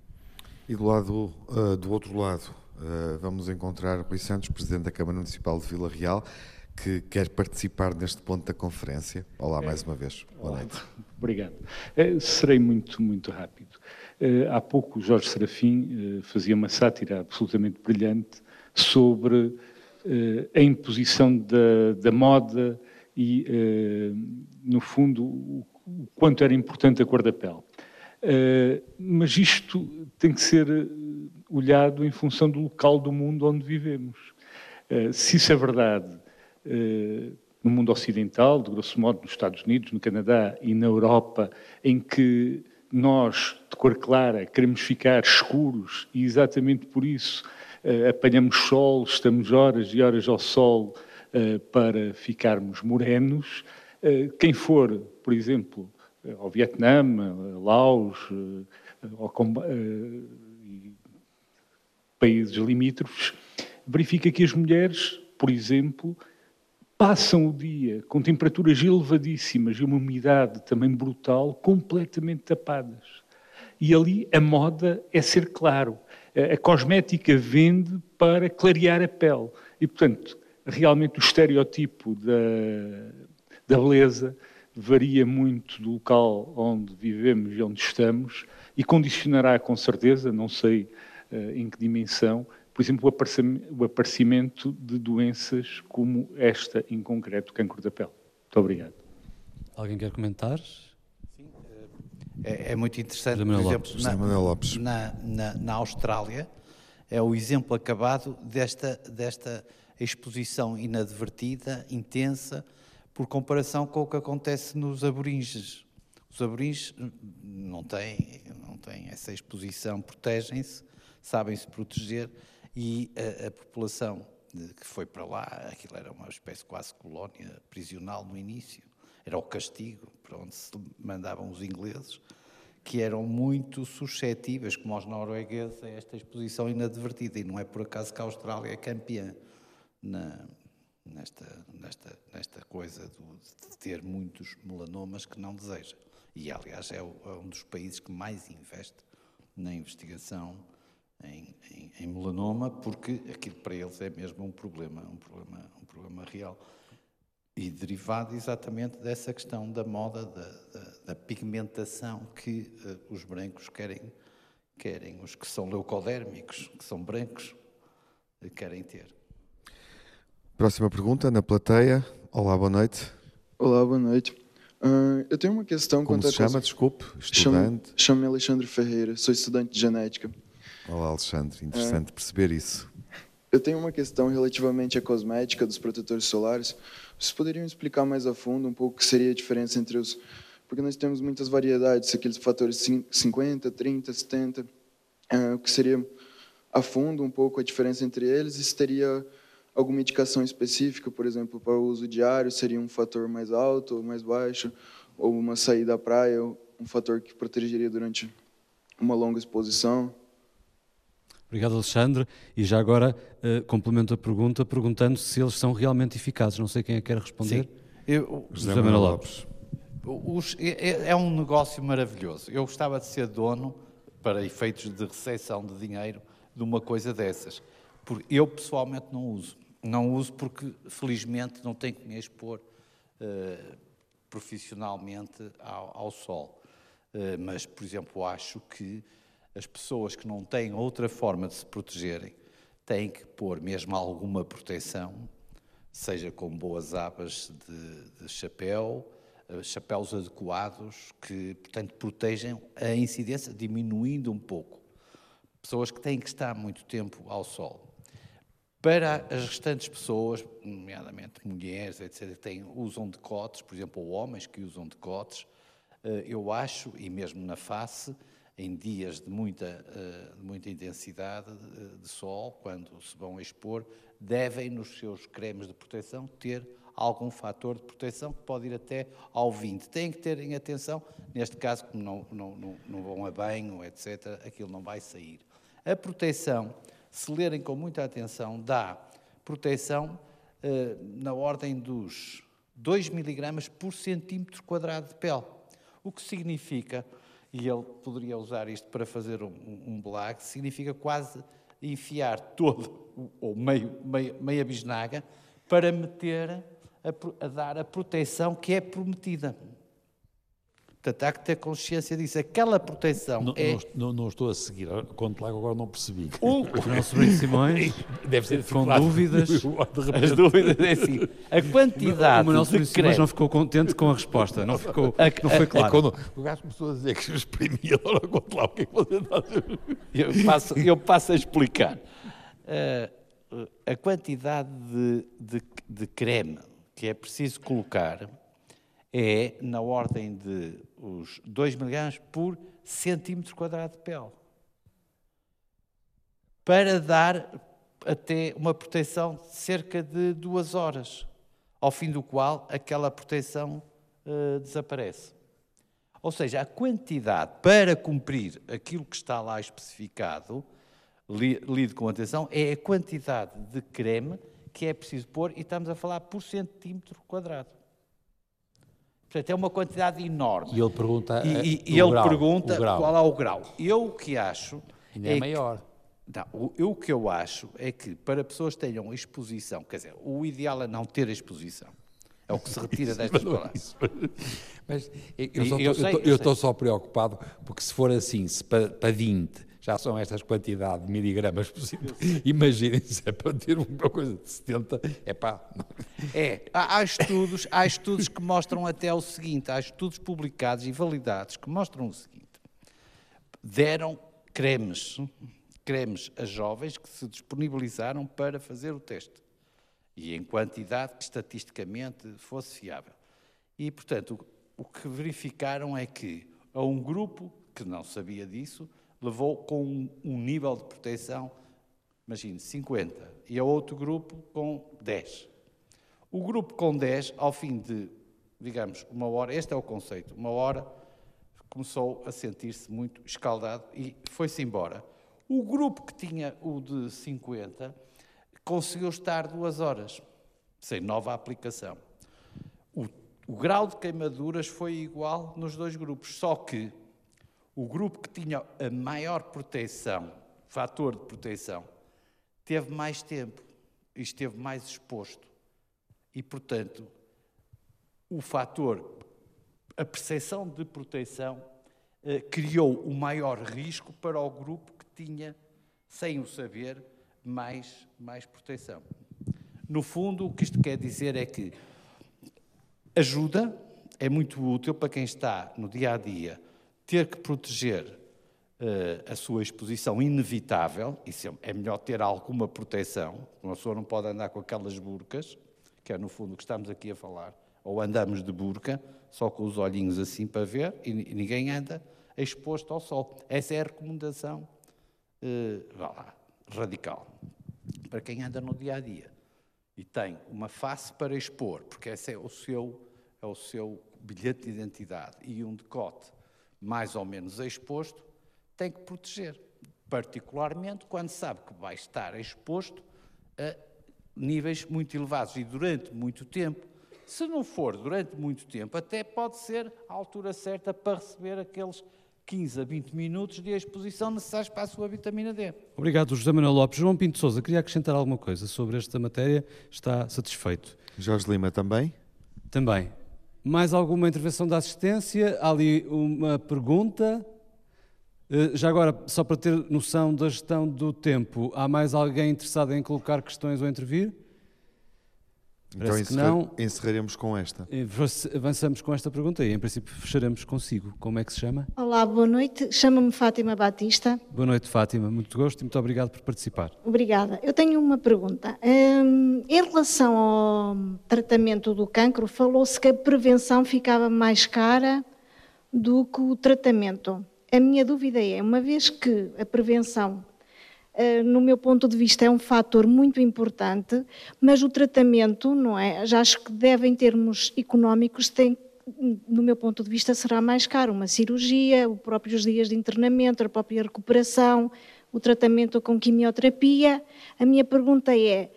E do lado, uh, do outro lado, uh, vamos encontrar Rui Santos, Presidente da Câmara Municipal de Vila Real, que quer participar neste ponto da conferência. Olá, mais uma vez. Boa noite. Obrigado. Serei muito, muito rápido. Há pouco o Jorge Serafim fazia uma sátira absolutamente brilhante sobre a imposição da, da moda e, eh, no fundo, o, quanto era importante a cor da pele. Eh, mas isto tem que ser eh, olhado em função do local do mundo onde vivemos. Se isso é verdade no mundo ocidental, de grosso modo nos Estados Unidos, no Canadá e na Europa, em que nós, de cor clara, queremos ficar escuros e exatamente por isso apanhamos sol, estamos horas e horas ao sol para ficarmos morenos. Eh, quem for, por exemplo, eh, ao Vietnã, Laos, eh, ao eh, países limítrofes, verifica que as mulheres, por exemplo, passam o dia com temperaturas elevadíssimas e uma umidade também brutal, completamente tapadas. E ali a moda é ser claro. A cosmética vende para clarear a pele. E, portanto, realmente o estereotipo da, da beleza varia muito do local onde vivemos e onde estamos e condicionará com certeza, não sei eh, em que dimensão, por exemplo, o aparecimento de doenças como esta em concreto, o cancro da pele. Muito obrigado. Alguém quer comentar? É, é muito interessante, José por exemplo, Lopes. Lopes. na, na, na Austrália, é o exemplo acabado desta, desta exposição inadvertida, intensa, por comparação com o que acontece nos aboringes. Os aboringes não têm, não têm essa exposição, protegem-se, sabem se proteger e a, a população que foi para lá, aquilo era uma espécie quase colónia prisional no início, era o castigo para onde se mandavam os ingleses, que eram muito suscetíveis, como os noruegueses, a esta exposição inadvertida. E não é por acaso que a Austrália é campeã na, nesta, nesta, nesta coisa do, de ter muitos melanomas que não deseja. E, aliás, é, o, é um dos países que mais investe na investigação em, em, em, melanoma, porque aquilo para eles é mesmo um problema, um problema, um problema real. E derivado exatamente dessa questão da moda, da, da, da pigmentação que uh, os brancos querem, querem, os que são leucodérmicos, que são brancos, uh, querem ter. Próxima pergunta, na plateia. Olá, boa noite. Olá, boa noite. Uh, eu tenho uma questão Como quanto se chama, desculpe, estudante? Chamo-me Alexandre Ferreira, sou estudante de genética. Olá, Alexandre, interessante perceber isso. Eu tenho uma questão relativamente à cosmética dos protetores solares. Vocês poderiam explicar mais a fundo um pouco o que seria a diferença entre os... Porque nós temos muitas variedades, aqueles fatores 50, 30, 70. Uh, o que seria a fundo um pouco a diferença entre eles e se teria alguma indicação específica, por exemplo, para o uso diário, seria um fator mais alto ou mais baixo, ou uma saída à praia, um fator que protegeria durante uma longa exposição. Obrigado, Alexandre. E já agora uh, complemento a pergunta perguntando se eles são realmente eficazes. Não sei quem é que quer responder. Sim. Eu, José Manuel Lopes. Os, é, é, é um negócio maravilhoso. Eu gostava de ser dono, para efeitos de recepção de dinheiro, de uma coisa dessas. Porque eu pessoalmente não uso. Não uso porque, felizmente, não tenho que me expor uh, profissionalmente ao, ao sol. Uh, mas, por exemplo, acho que as pessoas que não têm outra forma de se protegerem têm que pôr mesmo alguma proteção, seja com boas abas de, de chapéu, uh, chapéus adequados que, portanto, protejam a incidência, diminuindo um pouco. Pessoas que têm que estar muito tempo ao sol. Para as restantes pessoas, nomeadamente mulheres, etc., que têm, usam decotes, por exemplo, ou homens que usam decotes, eh, eu acho, e mesmo na face, em dias de muita, eh, de muita intensidade eh, de sol, quando se vão expor, devem, nos seus cremes de proteção, ter algum fator de proteção que pode ir até ao 20. Têm que terem atenção, neste caso, como não, não, não, não vão a banho, etc., aquilo não vai sair. A proteção se lerem com muita atenção, dá proteção eh, na ordem dos 2 miligramas por centímetro quadrado de pele. O que significa, e ele poderia usar isto para fazer um, um blague, significa quase enfiar todo, ou meio, meio, meia bisnaga, para meter, a, a dar a proteção que é prometida. Portanto, há que ter consciência disso. Aquela proteção não, é... Não, não, estou a seguir. Conto lá agora não percebi. O, o nosso Bruno [LAUGHS] Simões deve ser com dúvidas. [LAUGHS] As dúvidas é assim. A quantidade o, o de creme... não ficou contente com a resposta. Não, ficou, a, não foi claro. É quando o gajo começou a dizer que exprimia, agora conto lá o que é que você está a dizer. Eu passo, eu passo a explicar. Uh, a quantidade de, de, de creme que é preciso colocar é na ordem de os 2 miligramas por centímetro quadrado de pele. Para dar até uma proteção de cerca de duas horas, ao fim do qual aquela proteção uh, desaparece. Ou seja, a quantidade para cumprir aquilo que está lá especificado, li, lido com atenção, é a quantidade de creme que é preciso pôr, e estamos a falar por centímetro quadrado. Portanto, é uma quantidade enorme. E ele pergunta, e, e, e ele grau, pergunta qual é o grau. Eu o que acho. Ainda é, é maior. Que, não, eu, o que eu acho é que para pessoas que tenham exposição, quer dizer, o ideal é não ter exposição. É o que se retira destas palavras. Mas eu estou só preocupado, porque se for assim, se para, para 20 já são estas quantidades de miligramas possíveis. Imaginem se é para ter uma coisa de 70, é pá. É, há, estudos, há estudos que mostram até o seguinte, há estudos publicados e validados que mostram o seguinte, deram cremes, cremes a jovens que se disponibilizaram para fazer o teste, e em quantidade que estatisticamente fosse fiável. E, portanto, o que verificaram é que a um grupo que não sabia disso, levou com um, nível de proteção, imagine, 50, e a outro grupo com 10. O grupo com 10, ao fim de digamos, uma hora, este é o conceito, uma hora começou a sentir-se muito escaldado e foi-se embora. O grupo que tinha o de 50 conseguiu estar duas horas, sem nova aplicação. O, o grau de queimaduras foi igual nos dois grupos, só que o grupo que tinha a maior proteção, fator de proteção, teve mais tempo e esteve mais exposto. E, portanto, o fator, a percepção de proteção, eh, criou o maior risco para o grupo que tinha, sem o saber, mais, mais proteção. No fundo, o que isto quer dizer é que ajuda, é muito útil para quem está no dia a dia ter que proteger uh, a sua exposição inevitável, e é melhor ter alguma proteção, uma pessoa não pode andar com aquelas burcas, que é no fundo o que estamos aqui a falar, ou andamos de burca, só com os olhinhos assim para ver, e ninguém anda exposto ao sol. Essa é a recomendação, uh, vá lá, radical, para quem anda no dia a dia e tem uma face para expor, porque esse é o seu, é o seu bilhete de identidade e um decote mais ou menos exposto, tem que proteger, particularmente quando sabe que vai estar exposto a níveis muito elevados e durante muito tempo. Se não for durante muito tempo, até pode ser a altura certa para receber aqueles 15 a 20 minutos de exposição necessários para a sua vitamina D. Obrigado, José Manuel Lopes. João Pinto Souza, queria acrescentar alguma coisa sobre esta matéria? Está satisfeito? Jorge Lima também? Também. Mais alguma intervenção da assistência? Há ali uma pergunta. Eh, já agora, só para ter noção da gestão do tempo, há mais alguém interessado em colocar questões ou intervir? Então encerra não. encerraremos com esta. Avançamos com esta pergunta e, em princípio, fecharemos consigo. Como é que se chama? Olá, boa noite. Chamo-me Fátima Batista. Boa noite, Fátima. Muito gosto e muito obrigado por participar. Obrigada. Eu tenho uma pergunta. Hum, em relação ao tratamento do cancro, falou-se que a prevenção ficava mais cara do que o tratamento. A minha dúvida é, uma vez que a prevenção eh, no meu ponto de vista, é um fator muito importante, mas o tratamento, não é? Já acho que deve, em termos económicos, tem, no meu ponto de vista, será mais caro. Uma cirurgia, os próprios dias de internamento, a própria recuperação, o tratamento com quimioterapia. A minha pergunta é: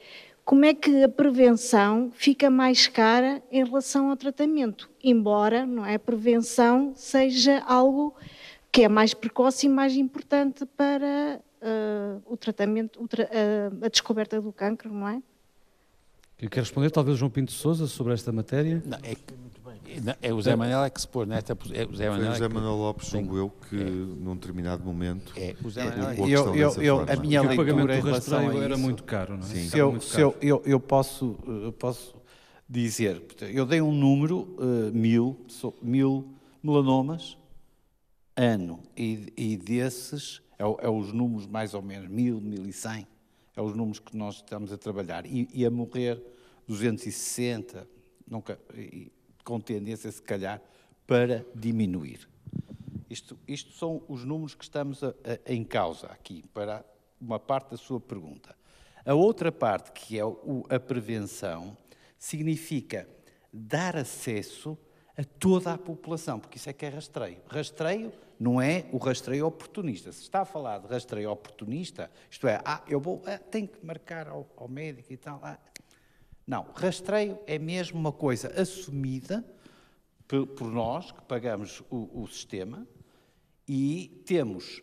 como é que a prevenção fica mais cara em relação ao tratamento? Embora, não é? A prevenção seja algo que é mais precoce e mais importante para uh, o tratamento, o tra uh, a descoberta do cancro, não é? Quer responder, talvez, João Pinto Souza sobre esta matéria? Não, é, não, é o Zé Manuel é que se pôs nesta é o Zé Manuel, Foi o Zé é Manuel Lopes, julgo eu, que é. num determinado momento. É, o Zé Manuel. É, eu, eu, eu, a minha leitura o pagamento em relação a isso, era muito caro, não é? Sim. Se, eu, se eu, eu, eu, posso, eu posso dizer, eu dei um número, uh, mil, mil melanomas, ano, e, e desses é, é, os números mais ou menos, mil, mil e cem, é os números que nós estamos a trabalhar. E, e a morrer 260, nunca, e, com tendência, se calhar, para diminuir. Isto, isto são os números que estamos a, a, em causa aqui, para uma parte da sua pergunta. A outra parte, que é o, a prevenção, significa dar acesso a toda a população, porque isso é que é rastreio. Rastreio não é o rastreio oportunista. Se está a falar de rastreio oportunista, isto é, ah, eu vou, ah, tenho que marcar ao, ao médico e tal. Ah. Não, rastreio é mesmo uma coisa assumida por, por nós, que pagamos o, o sistema, e temos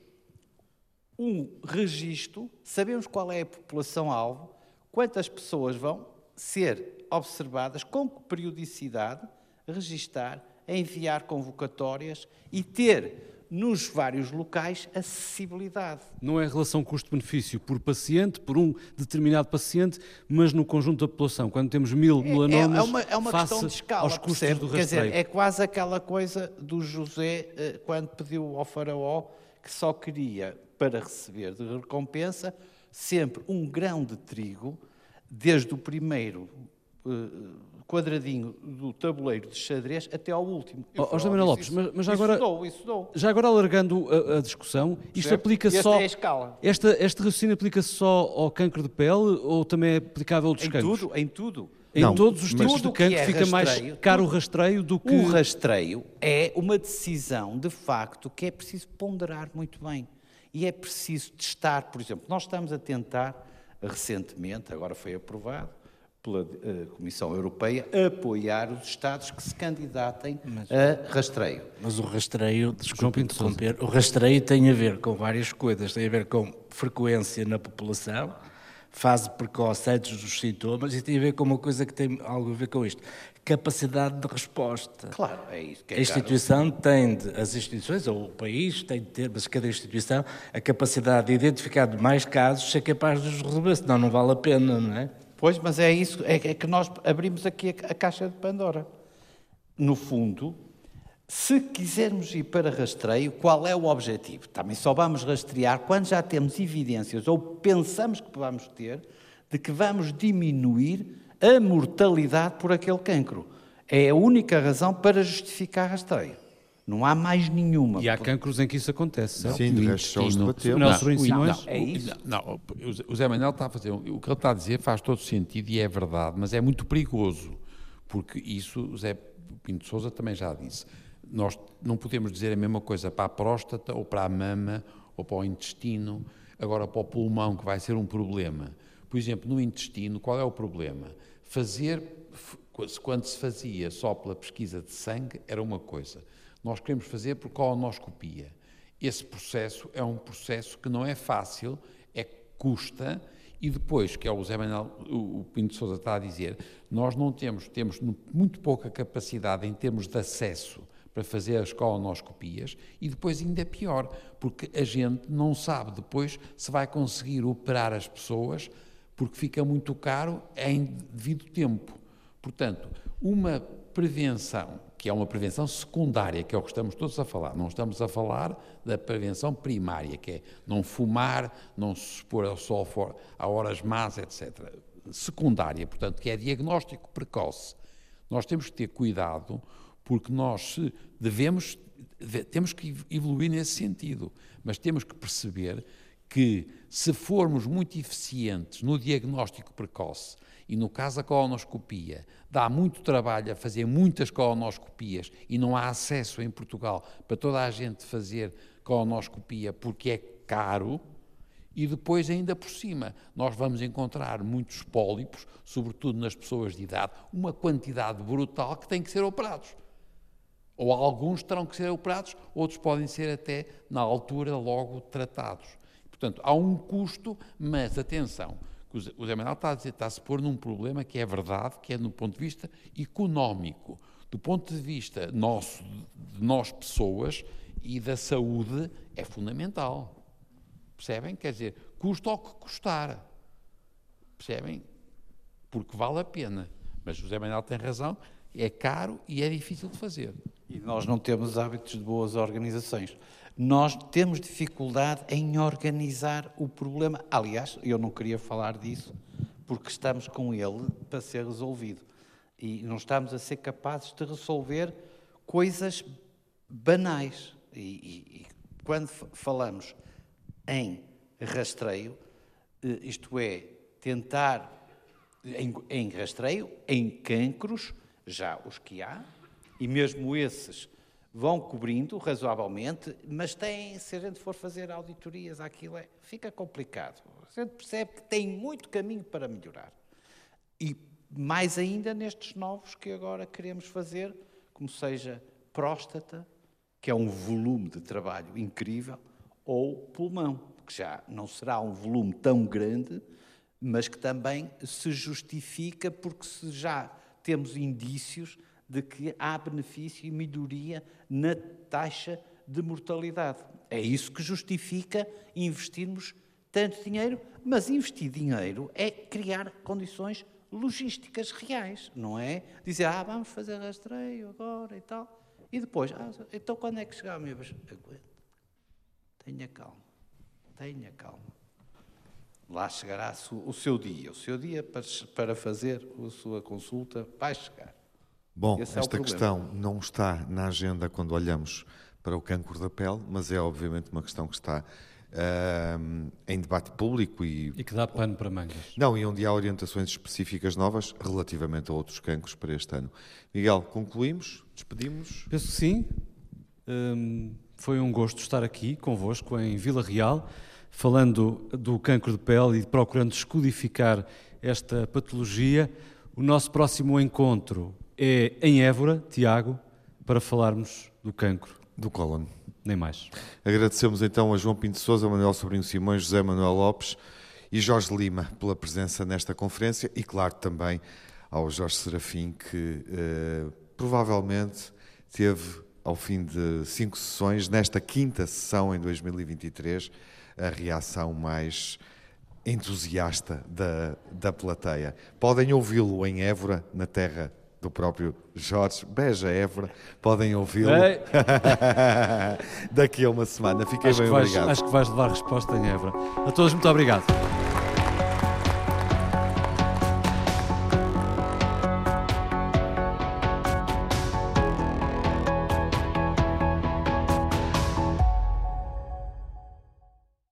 um registro, sabemos qual é a população-alvo, quantas pessoas vão ser observadas, com que periodicidade, registar, enviar convocatórias e ter nos vários locais acessibilidade. Não é relação custo-benefício por paciente, por um determinado paciente, mas no conjunto da população. Quando temos mil é, melanomas, é, é uma, é uma questão de escala, aos custos percebe? do rastreio. Quer dizer, é quase aquela coisa do José eh, quando pediu ao faraó que só queria, para receber de recompensa, sempre um grão de trigo, desde o primeiro quadradinho do tabuleiro de xadrez até ao último. Ó oh, José Lopes, mas, mas já agora, dou, isso dou. já agora alargando a, a discussão, isto certo? aplica Esta só... É a escala. Esta, este raciocínio aplica-se só ao cancro de pele ou também é aplicável a outros em cancros? Tudo, em tudo. Em não, todos os tipos de cancro é fica mais caro o rastreio do que... O rastreio é uma decisão, de facto, que é preciso ponderar muito bem. E é preciso testar, por exemplo, nós estamos a tentar, recentemente, agora foi aprovado, pela uh, Comissão Europeia apoiar os Estados que se candidatem mas, a rastreio. Mas o rastreio, desculpe interromper, o rastreio tem a ver com várias coisas, tem a ver com frequência na população, fase precoce antes dos sintomas e tem a ver com uma coisa que tem algo a ver com isto. Capacidade de resposta. Claro, é isso. É a instituição tem, de, as instituições, ou o país tem de ter, mas cada instituição, a capacidade de identificar mais casos, ser capaz de os resolver, senão não vale a pena, não é? Pois, mas é isso, é, é que nós abrimos aqui a, a caixa de Pandora. No fundo, se quisermos ir para rastreio, qual é o objetivo? Também só vamos rastrear quando já temos evidências ou pensamos que vamos ter de que vamos diminuir a mortalidade por aquele cancro. É a única razão para justificar rastreio. Não há mais nenhuma. E há cancros em que isso acontece, certo? Sim, de resto só os debateu. Não, não, não, é isso. Não, o Zé Manuel está a fazer, o que ele está a dizer faz todo sentido e é verdade, mas é muito perigoso, porque isso o Zé Pinto Souza também já disse. Nós não podemos dizer a mesma coisa para a próstata ou para a mama ou para o intestino, agora para o pulmão, que vai ser um problema. Por exemplo, no intestino, qual é o problema? Fazer, quando se fazia só pela pesquisa de sangue, era uma coisa nós queremos fazer por colonoscopia. Esse processo é um processo que não é fácil, é custa, e depois, que é o Zé Manuel, o Pinto Sousa está a dizer, nós não temos, temos muito pouca capacidade em termos de acesso para fazer as colonoscopias e depois ainda é pior, porque a gente não sabe depois se vai conseguir operar as pessoas porque fica muito caro em devido tempo. Portanto, uma prevenção que é uma prevenção secundária, que é o que estamos todos a falar. Não estamos a falar da prevenção primária, que é não fumar, não se expor ao sol fora, a horas más, etc. Secundária, portanto, que é diagnóstico precoce. Nós temos que ter cuidado, porque nós devemos, temos que evoluir nesse sentido, mas temos que perceber que se formos muito eficientes no diagnóstico precoce e no caso da colonoscopia, dá muito trabalho a fazer muitas colonoscopias e não há acesso em Portugal para toda a gente fazer colonoscopia porque é caro, e depois, ainda por cima, nós vamos encontrar muitos pólipos, sobretudo nas pessoas de idade, uma quantidade brutal que tem que ser operados. Ou alguns terão que ser operados, outros podem ser até, na altura, logo tratados. Portanto, há um custo, mas atenção, o Zé Manuel está a dizer, está-se pôr num problema que é verdade, que é no ponto de vista económico. Do ponto de vista nosso, de nós pessoas e da saúde, é fundamental. Percebem? Quer dizer, custa o que custar. Percebem? Porque vale a pena. Mas José Manuel tem razão, é caro e é difícil de fazer. E nós não temos hábitos de boas organizações. Nós temos dificuldade em organizar o problema. Aliás, eu não queria falar disso porque estamos com ele para ser resolvido. E não estamos a ser capazes de resolver coisas banais. E, e, e quando falamos em rastreio, eh, isto é, tentar em, em rastreio, em cancros, já os que há, e mesmo esses vão cobrindo razoavelmente, mas tem, se a gente for fazer auditorias aquilo é, fica complicado. A gente percebe que tem muito caminho para melhorar. E mais ainda nestes novos que agora queremos fazer, como seja próstata, que é um volume de trabalho incrível, ou pulmão, que já não será um volume tão grande, mas que também se justifica porque se já temos indícios de que há benefício e melhoria na taxa de mortalidade. É isso que justifica investirmos tanto dinheiro, mas investir dinheiro é criar condições logísticas reais, não é dizer, ah, vamos fazer rastreio agora e tal, e depois, ah, então quando é que chegar a minha vez? Aguenta, tenha calma, tenha calma. Lá chegará o seu dia, o seu dia para fazer a sua consulta vai chegar. Bom, Esse esta é questão não está na agenda quando olhamos para o cancro da pele, mas é obviamente uma questão que está uh, em debate público e, e que dá pano para mangas. Não, e onde há orientações específicas novas relativamente a outros cancros para este ano. Miguel, concluímos? Despedimos? Penso que sim. Um, foi um gosto estar aqui convosco em Vila Real, falando do cancro de pele e procurando descodificar esta patologia. O nosso próximo encontro é em Évora, Tiago, para falarmos do cancro. Do cólon. Nem mais. Agradecemos então a João Pinto Souza, Manuel Sobrinho Simões, José Manuel Lopes e Jorge Lima pela presença nesta conferência e, claro, também ao Jorge Serafim, que eh, provavelmente teve, ao fim de cinco sessões, nesta quinta sessão em 2023, a reação mais entusiasta da, da plateia. Podem ouvi-lo em Évora, na terra do próprio Jorge Beja Évora. Podem ouvi-lo [LAUGHS] daqui a uma semana. Fiquei acho bem vais, obrigado. Acho que vais levar resposta em Évora. A todos, muito obrigado.